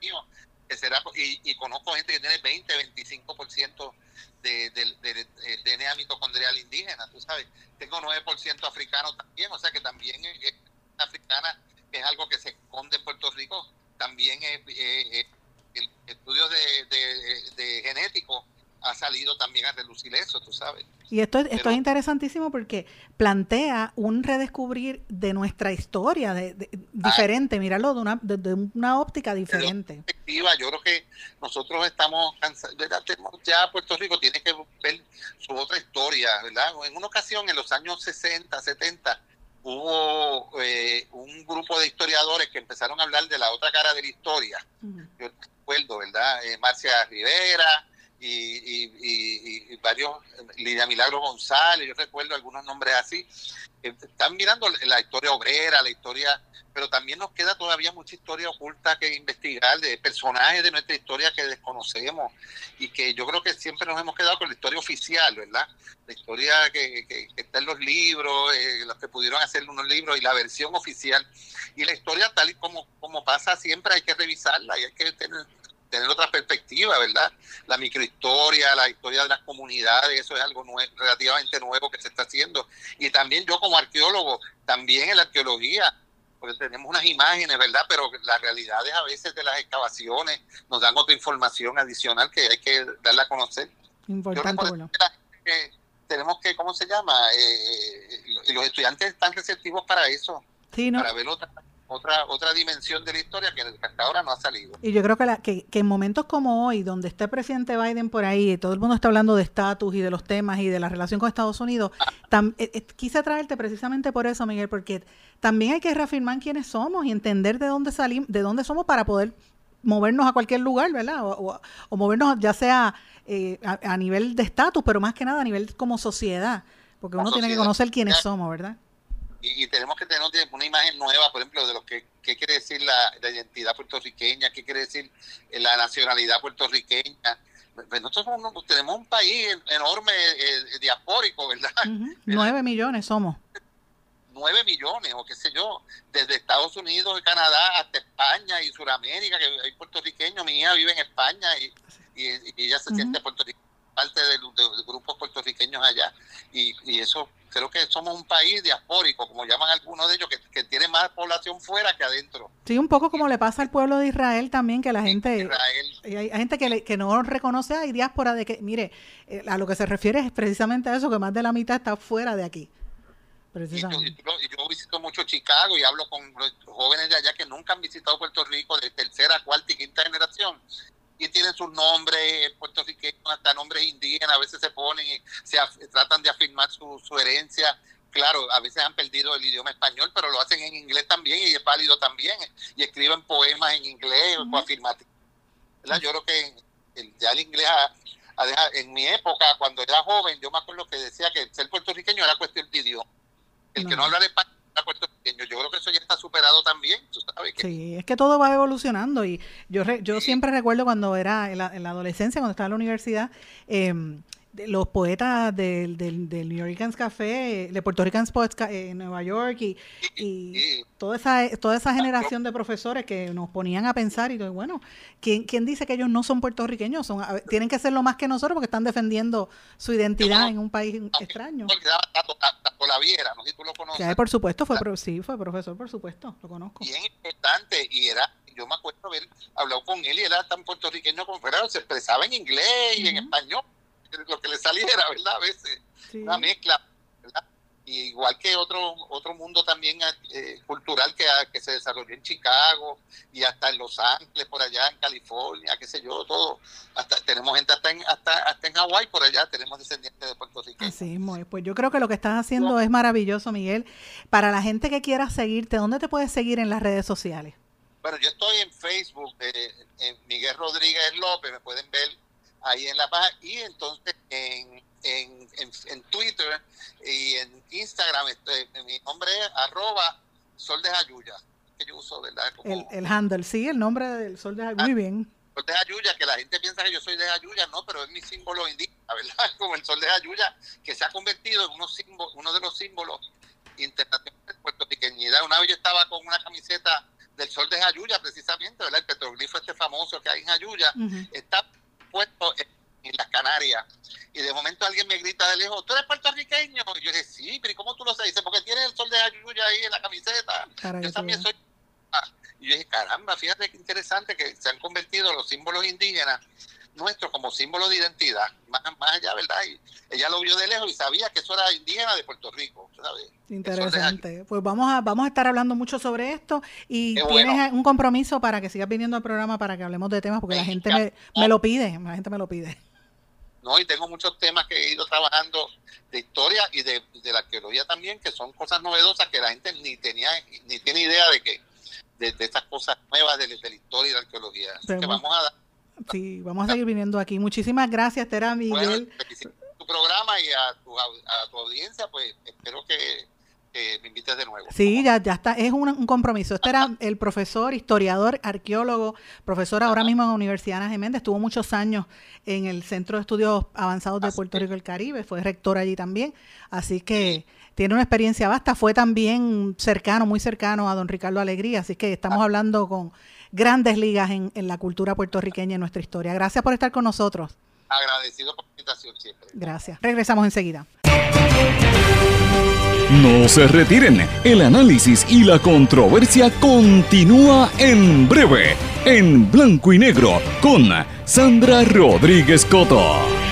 mío, que será, y, y conozco gente que tiene 20, 25% de, de, DNA mitocondrial indígena, tú sabes. Tengo 9% africano también, o sea que también africana es algo que se esconde en Puerto Rico, también es, el estudio de, de genético ha salido también a relucir eso, tú sabes. Y esto, es, esto es interesantísimo porque plantea un redescubrir de nuestra historia de, diferente, míralo de una, de, una óptica diferente. Yo creo que nosotros estamos cansados, ya Puerto Rico tiene que ver su otra historia, ¿verdad? En una ocasión, en los años 60, 70, hubo eh, un grupo de historiadores que empezaron a hablar de la otra cara de la historia. Yo recuerdo, ¿verdad? Eh, Marcia Rivera, y, varios, Lidia Milagro González, yo recuerdo algunos nombres así, están mirando la historia obrera, la historia, pero también nos queda todavía mucha historia oculta que investigar de personajes de nuestra historia que desconocemos y que yo creo que siempre nos hemos quedado con la historia oficial, ¿verdad? La historia que, está en los libros, eh, los que pudieron hacer unos libros y la versión oficial. Y la historia tal y como, como pasa siempre hay que revisarla y hay que tener tener otra perspectiva, ¿verdad? La microhistoria, la historia de las comunidades, eso es algo relativamente nuevo que se está haciendo. Y también yo como arqueólogo, también en la arqueología, porque tenemos unas imágenes, ¿verdad? Pero las realidades a veces de las excavaciones nos dan otra información adicional que hay que darla a conocer. Importante, bueno. tenemos que, ¿cómo se llama? Eh, eh, los estudiantes están receptivos para eso, sí, ¿no? para ver otra otra otra dimensión de la historia que hasta ahora no ha salido. Y yo creo que, la, que, en momentos como hoy, donde está el presidente Biden por ahí, y todo el mundo está hablando de estatus y de los temas y de la relación con Estados Unidos, eh, eh, quise traerte precisamente por eso, Miguel, porque también hay que reafirmar quiénes somos y entender de dónde salimos, de dónde somos para poder movernos a cualquier lugar, ¿verdad? O, movernos ya sea eh, a, nivel de estatus, pero más que nada a nivel como sociedad, porque uno tiene que conocer quiénes somos, ¿verdad? Y, tenemos que tener una imagen nueva, por ejemplo, de lo que qué quiere decir la, identidad puertorriqueña, qué quiere decir eh, la nacionalidad puertorriqueña. Pues nosotros tenemos un país enorme, eh, diaspórico, ¿verdad? [laughs] Nueve millones somos. Nueve millones, o qué sé yo, desde Estados Unidos y Canadá hasta España y Sudamérica, que hay puertorriqueños, mi hija vive en España y, ella se siente puertorriqueña parte de, grupos puertorriqueños allá. Y, y, eso, creo que somos un país diaspórico, como llaman algunos de ellos, que, tiene más población fuera que adentro. Sí, un poco como le pasa al pueblo de Israel también, que la gente, hay, gente que, que no reconoce, hay diáspora de que, mire, eh, a lo que se refiere es precisamente a eso, que más de la mitad está fuera de aquí. Y yo, yo, visito mucho Chicago y hablo con los jóvenes de allá que nunca han visitado Puerto Rico de tercera, cuarta y quinta generación y tienen sus nombres puertorriqueños, hasta nombres indígenas, a veces se ponen y se tratan de afirmar su, su herencia. Claro, a veces han perdido el idioma español, pero lo hacen en inglés también y es válido también. Y escriben poemas en inglés o afirmativos. Yo creo que ya el inglés, en mi época, cuando era joven, yo me acuerdo que decía que ser puertorriqueño era cuestión de idioma. El que no habla español yo creo que eso ya está superado también, Sí, es que todo va evolucionando y yo yo siempre recuerdo cuando era en la, en la, adolescencia, cuando estaba en la universidad, eh, los poetas del, del, del, New Yorkers Café, de Puerto Rican Poets en Nueva York y, y toda esa toda esa generación de profesores que nos ponían a pensar y bueno, ¿quién, quién dice que ellos no son puertorriqueños? Son, tienen que ser lo más que nosotros porque están defendiendo su identidad en un país extraño. Viera, no sé si tú lo conoces. por supuesto, fue, sí, fue profesor, por supuesto, lo conozco. Bien importante y era yo me acuerdo haber hablado con él y era tan puertorriqueño como fuera, se expresaba en inglés y en español [laughs] lo que le saliera, ¿verdad? A veces, una mezcla, ¿verdad? igual que otro otro mundo también eh, cultural que, que se desarrolló en Chicago y hasta en Los Ángeles por allá en California qué sé yo todo hasta tenemos gente hasta en hasta, hasta en Hawái por allá tenemos descendientes de Puerto Rico. Así muy pues yo creo que lo que estás haciendo es maravilloso Miguel. Para la gente que quiera seguirte dónde te puedes seguir en las redes sociales bueno yo estoy en Facebook eh, en Miguel Rodríguez López me pueden ver ahí en la página y entonces en en, en, Twitter y en Instagram. Este, mi nombre es arroba Sol de Jayuya, que yo uso, ¿verdad? el, el, handle, sí, el nombre del Sol de Jayuya. Muy bien. Sol de Jayuya, que la gente piensa que yo soy de Jayuya, no, pero es mi símbolo indígena, ¿verdad? [laughs] Como el Sol de Jayuya, que se ha convertido en uno, símbolo, uno de los símbolos internacionales de puertorriqueñidad. Una vez yo estaba con una camiseta del Sol de Jayuya, precisamente, ¿verdad? El petroglifo este famoso que hay en Jayuya, está puesto en las Canarias. Y de momento alguien me grita de lejos, ¿tú eres puertorriqueño? Y yo dije, sí, pero ¿y cómo tú lo sabes? Dice, porque tiene el sol de Ayuya ahí en la camiseta. yo también soy... Y yo dije, caramba, fíjate qué interesante que se han convertido los símbolos indígenas nuestros como símbolo de identidad, más, más allá, ¿verdad? Y ella lo vio de lejos y sabía que eso era indígena de Puerto Rico, ¿sabes? Interesante. Pues vamos a, vamos a estar hablando mucho sobre esto y tienes un compromiso para que sigas viniendo al programa para que hablemos de temas porque la gente me, me, lo pide, la gente me lo pide. No, y tengo muchos temas que he ido trabajando de historia y de, la arqueología también, que son cosas novedosas que la gente ni tenía, ni tiene idea de que, de, estas cosas nuevas de, la historia y la arqueología. que vamos a dar Sí, vamos a seguir viniendo aquí. Muchísimas gracias, Tera Miguel. Bueno, tu programa y a tu, a tu audiencia, pues espero que, me invites de nuevo. Sí, ya, ya está, es un, compromiso. Este era el profesor, historiador, arqueólogo, profesor ahora mismo en la Universidad Ana Geméndez, estuvo muchos años en el Centro de Estudios Avanzados de Puerto Rico y el Caribe, fue rector allí también, así que tiene una experiencia vasta, fue también cercano, muy cercano a don Ricardo Alegría, así que estamos ah. hablando con grandes ligas en, la cultura puertorriqueña en nuestra historia. Gracias por estar con nosotros. Agradecido por la invitación siempre. Gracias. Regresamos enseguida. No se retiren, el análisis y la controversia continúa en breve, en blanco y negro, con Sandra Rodríguez Coto.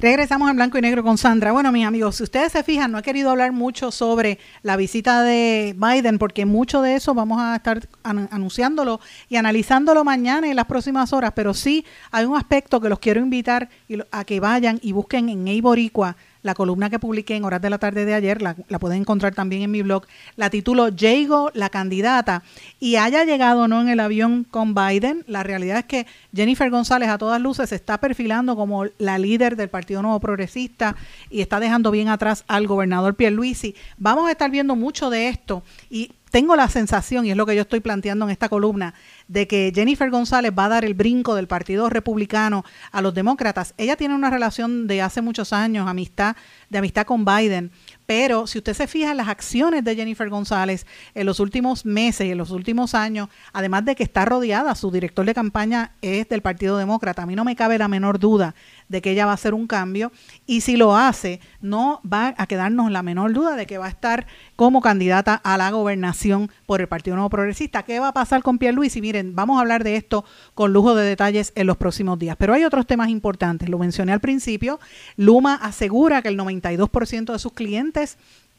Regresamos en blanco y negro con Sandra. Bueno, mis amigos, si ustedes se fijan, no he querido hablar mucho sobre la visita de Biden porque mucho de eso vamos a estar anunciándolo y analizándolo mañana y en las próximas horas, pero sí hay un aspecto que los quiero invitar a que vayan y busquen en Eiboricua la columna que publiqué en horas de la tarde de ayer, la, pueden encontrar también en mi blog, la titulo Jago, la candidata, y haya llegado o no en el avión con Biden, la realidad es que Jennifer González a todas luces se está perfilando como la líder del Partido Nuevo Progresista y está dejando bien atrás al gobernador Pierluisi. Vamos a estar viendo mucho de esto y tengo la sensación, y es lo que yo estoy planteando en esta columna, de que Jennifer González va a dar el brinco del Partido Republicano a los demócratas. Ella tiene una relación de hace muchos años, amistad, de amistad con Biden, pero si usted se fija en las acciones de Jennifer González en los últimos meses y en los últimos años, además de que está rodeada, su director de campaña es del Partido Demócrata, a mí no me cabe la menor duda de que ella va a hacer un cambio y si lo hace, no va a quedarnos la menor duda de que va a estar como candidata a la gobernación por el Partido Nuevo Progresista. ¿Qué va a pasar con Pierre Luis? Y miren, vamos a hablar de esto con lujo de detalles en los próximos días. Pero hay otros temas importantes. Lo mencioné al principio. Luma asegura que el 92% de sus clientes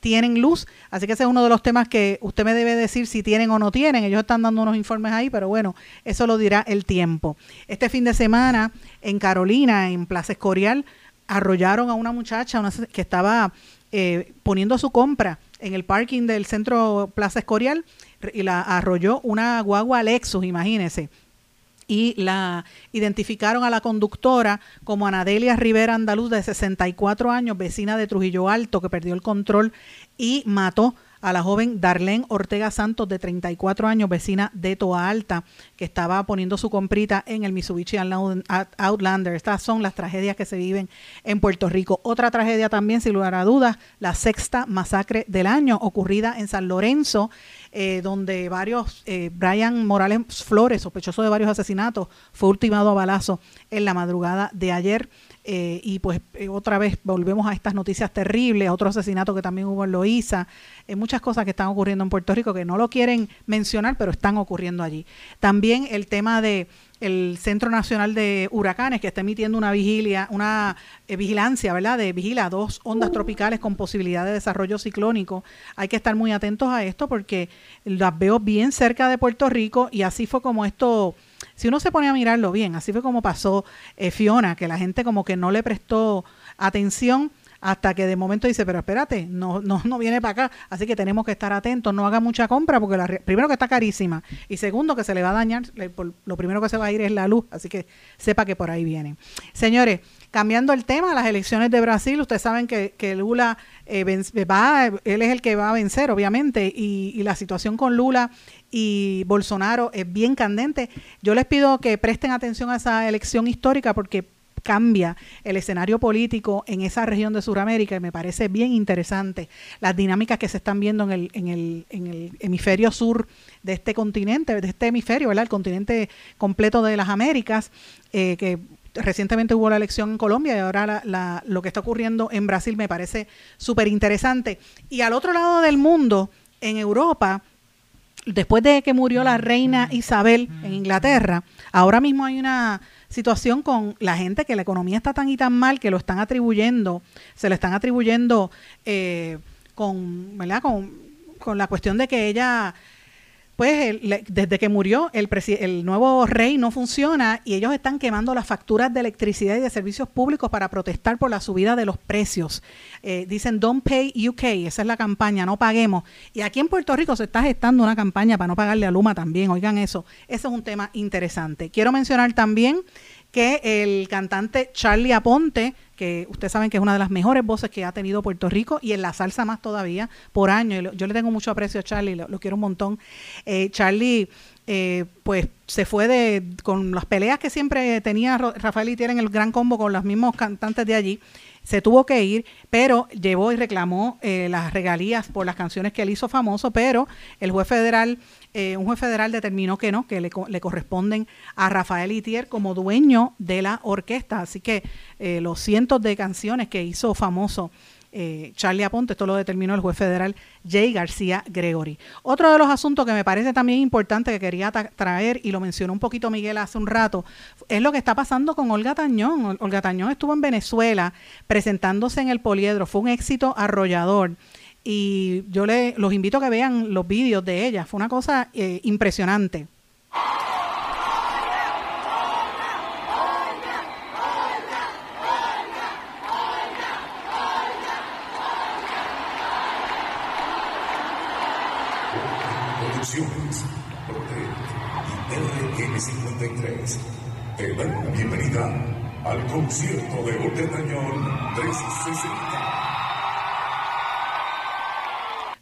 tienen luz. Así que ese es uno de los temas que usted me debe decir si tienen o no tienen. Ellos están dando unos informes ahí, pero bueno, eso lo dirá el tiempo. Este fin de semana en Carolina, en Plaza Escorial, arrollaron a una muchacha que estaba eh, poniendo su compra en el parking del centro Plaza Escorial y la arrolló una guagua Lexus, imagínese y la identificaron a la conductora como Anadelia Rivera Andaluz de 64 años, vecina de Trujillo Alto, que perdió el control y mató la joven Darlene Ortega Santos, de 34 años, vecina de Toa Alta, que estaba poniendo su comprita en el Mitsubishi Outlander. Estas son las tragedias que se viven en Puerto Rico. Otra tragedia también, sin lugar a dudas, la sexta masacre del año, ocurrida en San Lorenzo, eh, donde varios, eh, Brian Morales Flores, sospechoso de varios asesinatos, fue ultimado a balazo en la madrugada de ayer. Eh, y pues eh, otra vez volvemos a estas noticias terribles, otro asesinato que también hubo en Loíza, eh, muchas cosas que están ocurriendo en Puerto Rico que no lo quieren mencionar, pero están ocurriendo allí. También el tema de el Centro Nacional de Huracanes que está emitiendo una vigilia, una vigilancia, ¿verdad? De vigila dos ondas tropicales con posibilidad de desarrollo ciclónico. Hay que estar muy atentos a esto porque las veo bien cerca de Puerto Rico y así fue como esto si uno se pone a mirarlo bien, así fue como pasó eh, Fiona, que la gente como que no le prestó atención hasta que de momento dice, pero espérate, no, no, no viene para acá, así que tenemos que estar atentos, no haga mucha compra porque la, primero que está carísima y segundo que se le va a dañar, lo primero que se va a ir es la luz, así que sepa que por ahí viene. Señores, cambiando el tema, las elecciones de Brasil, ustedes saben que, que Lula eh, va, él es el que va a vencer, obviamente, y, y la situación con Lula y Bolsonaro es bien candente. Yo les pido que presten atención a esa elección histórica porque cambia el escenario político en esa región de Sudamérica y me parece bien interesante las dinámicas que se están viendo en el, en el, en el hemisferio sur de este continente, de este hemisferio, ¿verdad? El continente completo de las Américas, eh, que recientemente hubo la elección en Colombia y ahora la, lo que está ocurriendo en Brasil me parece súper interesante. Y al otro lado del mundo, en Europa, después de que murió la reina Isabel en Inglaterra, ahora mismo hay una situación con la gente que la economía está tan y tan mal que lo están atribuyendo, se lo están atribuyendo eh, con, ¿verdad? Con, con la cuestión de que ella pues desde que murió el, el nuevo rey no funciona y ellos están quemando las facturas de electricidad y de servicios públicos para protestar por la subida de los precios. Eh, dicen Don't Pay UK, esa es la campaña, no paguemos. Y aquí en Puerto Rico se está gestando una campaña para no pagarle a Luma también, oigan eso, ese es un tema interesante. Quiero mencionar también que el cantante Charlie Aponte, que ustedes saben que es una de las mejores voces que ha tenido Puerto Rico y en la salsa más todavía por año. Yo le tengo mucho aprecio a Charlie, lo, quiero un montón. Eh, Charlie, eh, pues se fue de con las peleas que siempre tenía Rafael y en el gran combo con los mismos cantantes de allí se tuvo que ir, pero llevó y reclamó eh, las regalías por las canciones que él hizo famoso, pero el juez federal, eh, un juez federal determinó que no, que le, le, corresponden a Rafael Itier como dueño de la orquesta. Así que eh, los cientos de canciones que hizo famoso eh, Charlie Aponte, esto lo determinó el juez federal Jay García Gregory. Otro de los asuntos que me parece también importante que quería traer, y lo mencionó un poquito Miguel hace un rato, es lo que está pasando con Olga Tañón. Olga Tañón estuvo en Venezuela presentándose en el poliedro, fue un éxito arrollador. Y yo le, los invito a que vean los vídeos de ella, fue una cosa eh, impresionante. Al concierto de Olga Tañón 360.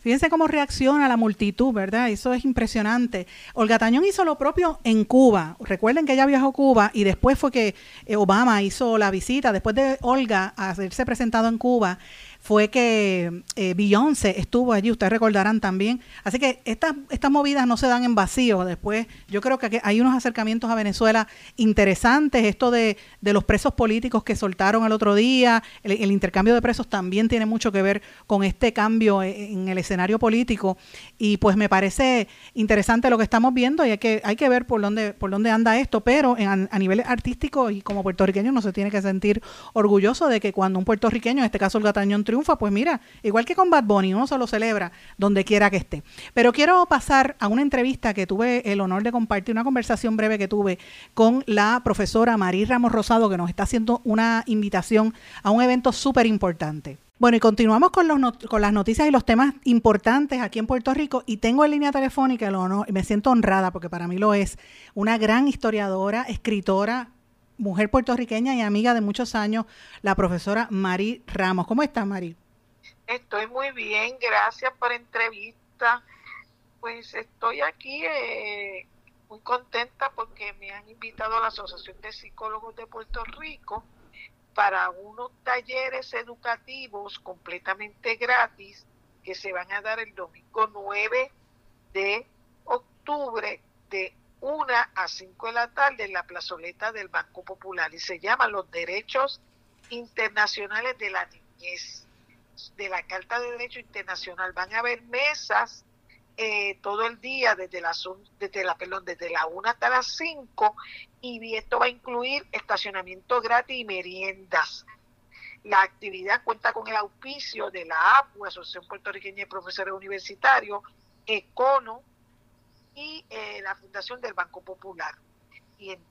Fíjense cómo reacciona la multitud, ¿verdad? Eso es impresionante. Olga Tañón hizo lo propio en Cuba. Recuerden que ella viajó a Cuba y después fue que eh, Obama hizo la visita, después de Olga haberse presentado en Cuba fue que eh, Beyoncé estuvo allí, ustedes recordarán también. Así que estas, estas movidas no se dan en vacío. Después, yo creo que hay unos acercamientos a Venezuela interesantes. Esto de, de los presos políticos que soltaron el otro día, el, intercambio de presos también tiene mucho que ver con este cambio e, en el escenario político. Y pues me parece interesante lo que estamos viendo y hay que, hay que ver por dónde, por dónde anda esto. Pero en, a nivel artístico y como puertorriqueño no se tiene que sentir orgulloso de que cuando un puertorriqueño, en este caso el Gatañón, pues mira, igual que con Bad Bunny, uno se lo celebra donde quiera que esté. Pero quiero pasar a una entrevista que tuve el honor de compartir, una conversación breve que tuve con la profesora Marí Ramos Rosado, que nos está haciendo una invitación a un evento súper importante. Bueno, y continuamos con, los con las noticias y los temas importantes aquí en Puerto Rico. Y tengo en línea telefónica, el honor, me siento honrada porque para mí lo es, una gran historiadora, escritora, mujer puertorriqueña y amiga de muchos años, la profesora Mari Ramos. ¿Cómo estás, Mari? Estoy muy bien, gracias por entrevista. Pues estoy aquí eh, muy contenta porque me han invitado a la Asociación de Psicólogos de Puerto Rico para unos talleres educativos completamente gratis que se van a dar el domingo 9 de octubre de 1 a 5 de la tarde en la plazoleta del Banco Popular y se llama Los Derechos Internacionales de la Niñez de la Carta de Derecho Internacional. Van a haber mesas eh, todo el día desde la, desde la, perdón, desde la 1 hasta las 5 y esto va a incluir estacionamiento gratis y meriendas. La actividad cuenta con el auspicio de la APU, Asociación Puertorriqueña de Profesores Universitarios, ECONO, y eh, la Fundación del Banco Popular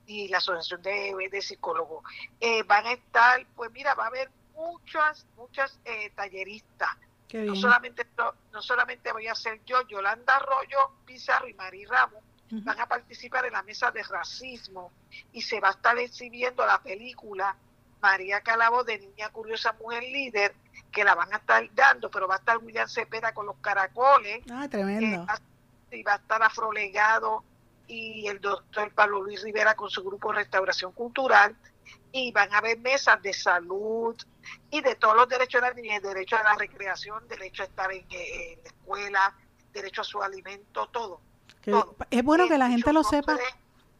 y, la Asociación de, de Psicólogos. Eh, van a estar, pues mira, va a haber muchas, muchas eh, talleristas. No solamente, no, solamente voy a ser yo, Yolanda Arroyo Pizarro y Mari Ramos van a participar en la mesa de racismo y se va a estar exhibiendo la película María Calabo de Niña Curiosa Mujer Líder, que la van a estar dando, pero va a estar William Cepeda con los caracoles. Ah, tremendo y va a estar Afrolegado y el doctor Pablo Luis Rivera con su grupo Restauración Cultural y van a haber mesas de salud y de todos los derechos de la niñez, derecho a la recreación, derecho a estar en, la escuela, derecho a su alimento, todo. Es bueno que la gente lo sepa.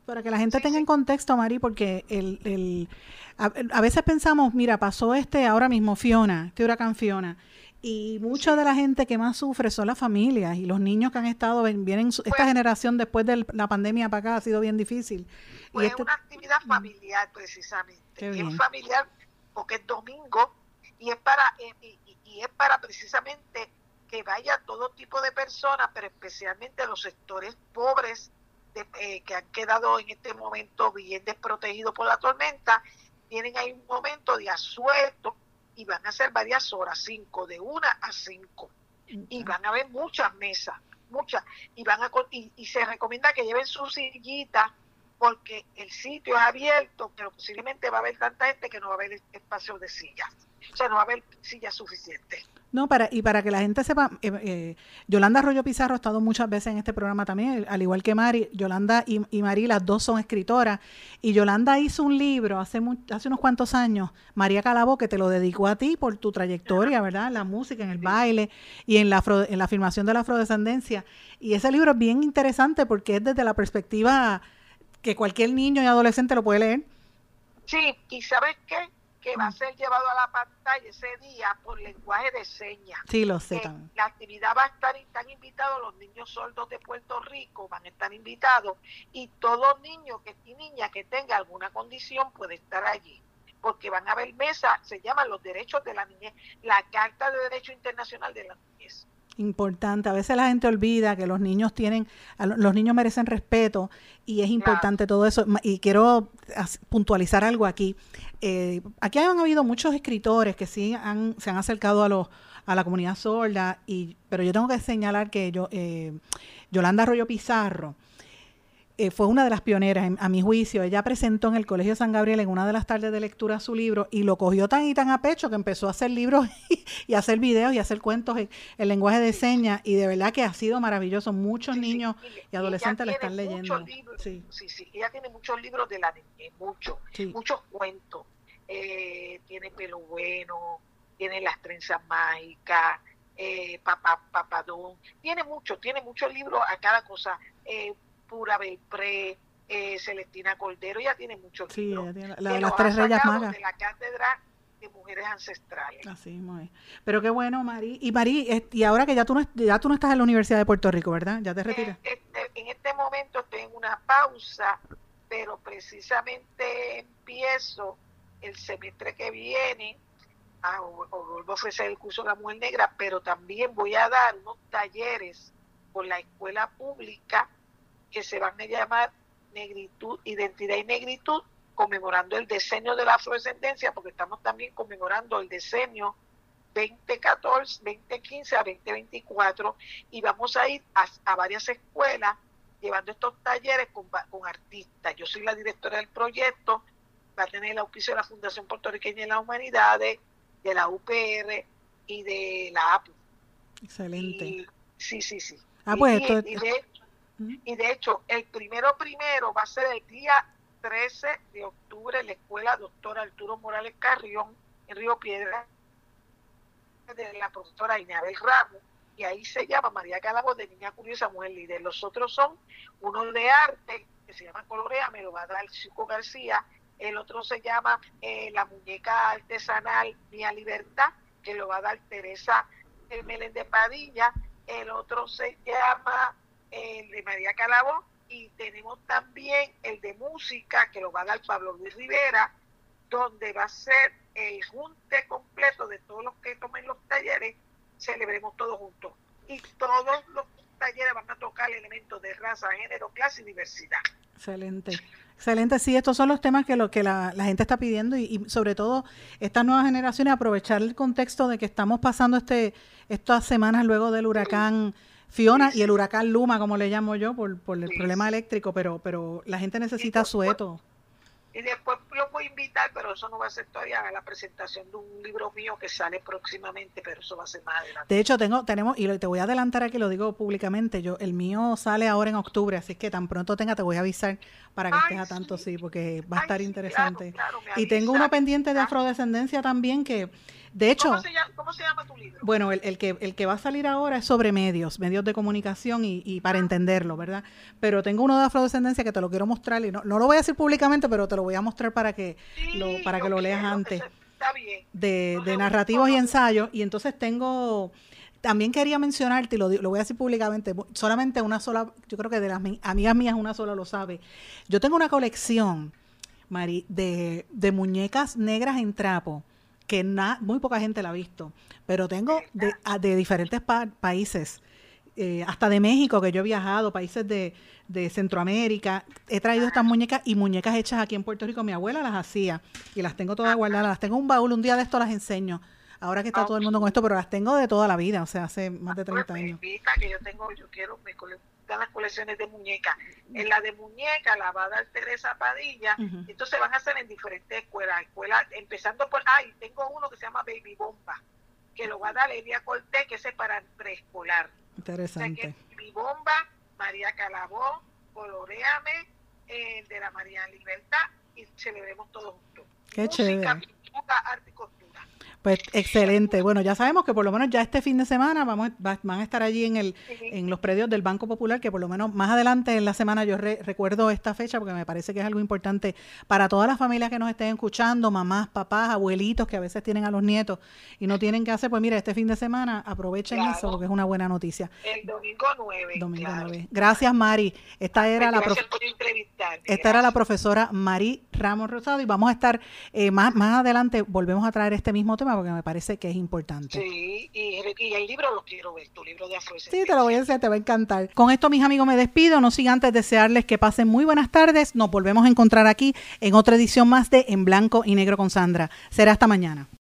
Para que la gente tenga en contexto, Mari, porque el, el a, a, veces pensamos, mira, pasó este ahora mismo Fiona, este huracán Fiona, y mucha de la gente que más sufre son las familias y los niños que han estado, vienen, esta pues generación después de la pandemia para acá ha sido bien difícil. Pues es una actividad familiar precisamente, es familiar porque es domingo y es para eh, y, es para precisamente que vaya todo tipo de personas, pero especialmente los sectores pobres eh, que han quedado en este momento bien desprotegidos por la tormenta, tienen ahí un momento de asueto y van a ser varias horas, cinco, de una a cinco. Y van a haber muchas mesas, muchas. Y, van a, y, se recomienda que lleven su sillita porque el sitio es abierto, pero posiblemente va a haber tanta gente que no va a haber espacio de sillas. O sea, no va a haber sillas suficientes. No, para, y para que la gente sepa, eh, eh, Yolanda Arroyo Pizarro ha estado muchas veces en este programa también, al igual que Mari. Yolanda y, y Mari, las dos son escritoras. Y Yolanda hizo un libro hace, hace unos cuantos años, María Calabo, que te lo dedicó a ti por tu trayectoria, ¿verdad? En la música, en el baile y en la, en la afirmación de la afrodescendencia. Y ese libro es bien interesante porque es desde la perspectiva que cualquier niño y adolescente lo puede leer. Sí, y ¿sabes qué? Que va a ser llevado a la pantalla ese día por lenguaje de señas. Sí, lo sé. la actividad va a estar, están invitados los niños sordos de Puerto Rico, van a estar invitados y todo niño que, y niña que tenga alguna condición puede estar allí porque van a haber mesas, se llaman los derechos de la niñez, la Carta de Derecho Internacional de la Niñez importante. A veces la gente olvida que los niños tienen, los niños merecen respeto y es importante todo eso. Y quiero puntualizar algo aquí. Eh, aquí han habido muchos escritores que sí han, se han acercado a los a la comunidad sorda, y, pero yo tengo que señalar que yo, eh, Yolanda Arroyo Pizarro, eh, fue una de las pioneras, en- a mi juicio. Ella presentó en el Colegio San Gabriel en una de las tardes de lectura su libro y lo cogió tan y tan a pecho que empezó a hacer libros [laughs] y a hacer videos y a hacer cuentos en, en lenguaje de señas y de verdad que ha sido maravilloso. Muchos niños y adolescentes la están leyendo. libros, Sí. sí, sí, ella tiene muchos libros de la niñez, muchos, muchos cuentos. Eh, tiene Pelo Bueno, tiene Las Trenzas Mágicas, eh, Papá, Papadón, tiene muchos, tiene muchos libros a cada cosa. Eh, Pura Belpré, eh, Celestina Cordero, ella tiene muchos Sí, libros. tiene la, de las tres reyes magas. De la cátedra de mujeres ancestrales. Así es. Pero qué bueno, Mari. Y Mari, eh, y ahora que ya tú no, ya tú no estás en la Universidad de Puerto Rico, ¿verdad? Ya te retiras. Este- en este momento estoy en una pausa, pero precisamente empiezo el semestre que viene a, o- o vuelvo a ofrecer el curso de la mujer negra, pero también voy a dar unos talleres con la escuela pública que se van a llamar Negritud, Identidad y Negritud, conmemorando el diseño de la afrodescendencia, porque estamos también conmemorando el diseño 2014, 2015 a 2024 y vamos a ir a, a varias escuelas llevando estos talleres con, con artistas. Yo soy la directora del proyecto, va a tener el auspicio de la Fundación Puertorriqueña de las Humanidades, de la UPR y de la APU. Excelente. Y- sí, sí, sí. Ah, pues y, esto- y de, y de hecho, el primero primero va a ser el día 13 de octubre en la escuela Doctor Arturo Morales Carrión en Río Piedra de la profesora Inabel Ramos y ahí se llama María Calabo de Niña Curiosa Mujer Líder. Los otros son uno de arte que se llama Colorea, me lo va a dar Chico García, el otro se llama eh, La Muñeca Artesanal Mía Libertad, que lo va a dar Teresa eh, Meléndez Padilla, el otro se llama el de María Calabo y tenemos también el de música que lo va a dar Pablo Luis Rivera, donde va a ser el junte completo de todos los que tomen los talleres, celebremos todos juntos. Y todos los talleres van a tocar elementos de raza, género, clase y diversidad. Excelente. Excelente, sí, estos son los temas que lo que la, gente está pidiendo y, y sobre todo estas nuevas generaciones aprovechar el contexto de que estamos pasando este estas semanas luego del huracán Fiona y el huracán Luma, como le llamo yo, por, por el problema eléctrico, pero pero la gente necesita sueto. Y después lo voy a invitar, pero eso no va a ser todavía a la presentación de un libro mío que sale próximamente, pero eso va a ser más adelante. De hecho, tengo, tenemos, y te voy a adelantar aquí, lo digo públicamente, yo, el mío sale ahora en octubre, así que tan pronto tenga te voy a avisar para que estés a tanto, sí, porque va a estar interesante. y tengo uno pendiente de afrodescendencia también que, de hecho, ¿Cómo se llama, cómo se llama tu libro? bueno, el, el que, el que va a salir ahora es sobre medios, medios de comunicación y, y para entenderlo, ¿verdad? Pero tengo uno de afrodescendencia que te lo quiero mostrar y no, no lo voy a decir públicamente, pero te lo voy a mostrar para que lo, para que lo leas antes Está bien. de, de narrativos y ensayos. Y entonces tengo, también quería mencionarte, y lo, lo voy a decir públicamente, solamente una sola, yo creo que de las mi- amigas mías una sola lo sabe. Yo tengo una colección, Mari, de, de muñecas negras en trapo, que na- muy poca gente la ha visto, pero tengo de, de diferentes pa- países. eh, hasta de México, que yo he viajado, países de, de Centroamérica, he traído estas muñecas y muñecas hechas aquí en Puerto Rico. Mi abuela las hacía y las tengo todas guardadas. Las tengo en un baúl, un día de esto las enseño. Ahora que está todo el mundo con esto, pero las tengo de toda la vida, o sea, hace más de 30 Me años. invita que yo tengo, yo quiero, me dan las colecciones de muñecas. En la de muñeca la va a dar Teresa Padilla, Ujú. entonces van a hacer en diferentes escuelas, escuelas, empezando por, ay, tengo uno que se llama Baby Bomba, que lo va a dar Elia Cortés, que ese es para preescolar. O sea Interesante. que Baby Bomba, María Calabó, Coloreame, el de la María Libertad, y celebremos todos juntos. Qué Música, chévere. pintura, arte y costura. Pues excelente. Bueno, ya sabemos que por lo menos ya este fin de semana vamos va- van a estar allí en el en los predios del Banco Popular, que por lo menos más adelante en la semana yo re- recuerdo esta fecha porque me parece que es algo importante para todas las familias que nos estén escuchando, mamás, papás, abuelitos que a veces tienen a los nietos y no tienen que hacer, pues mira, este fin de semana aprovechen Claro. eso porque es una buena noticia. El domingo 9. Domingo claro. 9. Gracias, Mari. Esta era la prof- esta era la profesora Mari Ramos Rosado y vamos a estar eh, más, más adelante, volvemos a traer este mismo tema porque me parece que es importante. Sí, y, y el libro lo quiero ver, tu libro de Sí, afrodescendencia. te lo voy a decir, te va a encantar. Con esto, mis amigos, me despido. No sin antes desearles que pasen muy buenas tardes. Nos volvemos a encontrar aquí en otra edición más de En Blanco y Negro con Sandra. Será hasta mañana.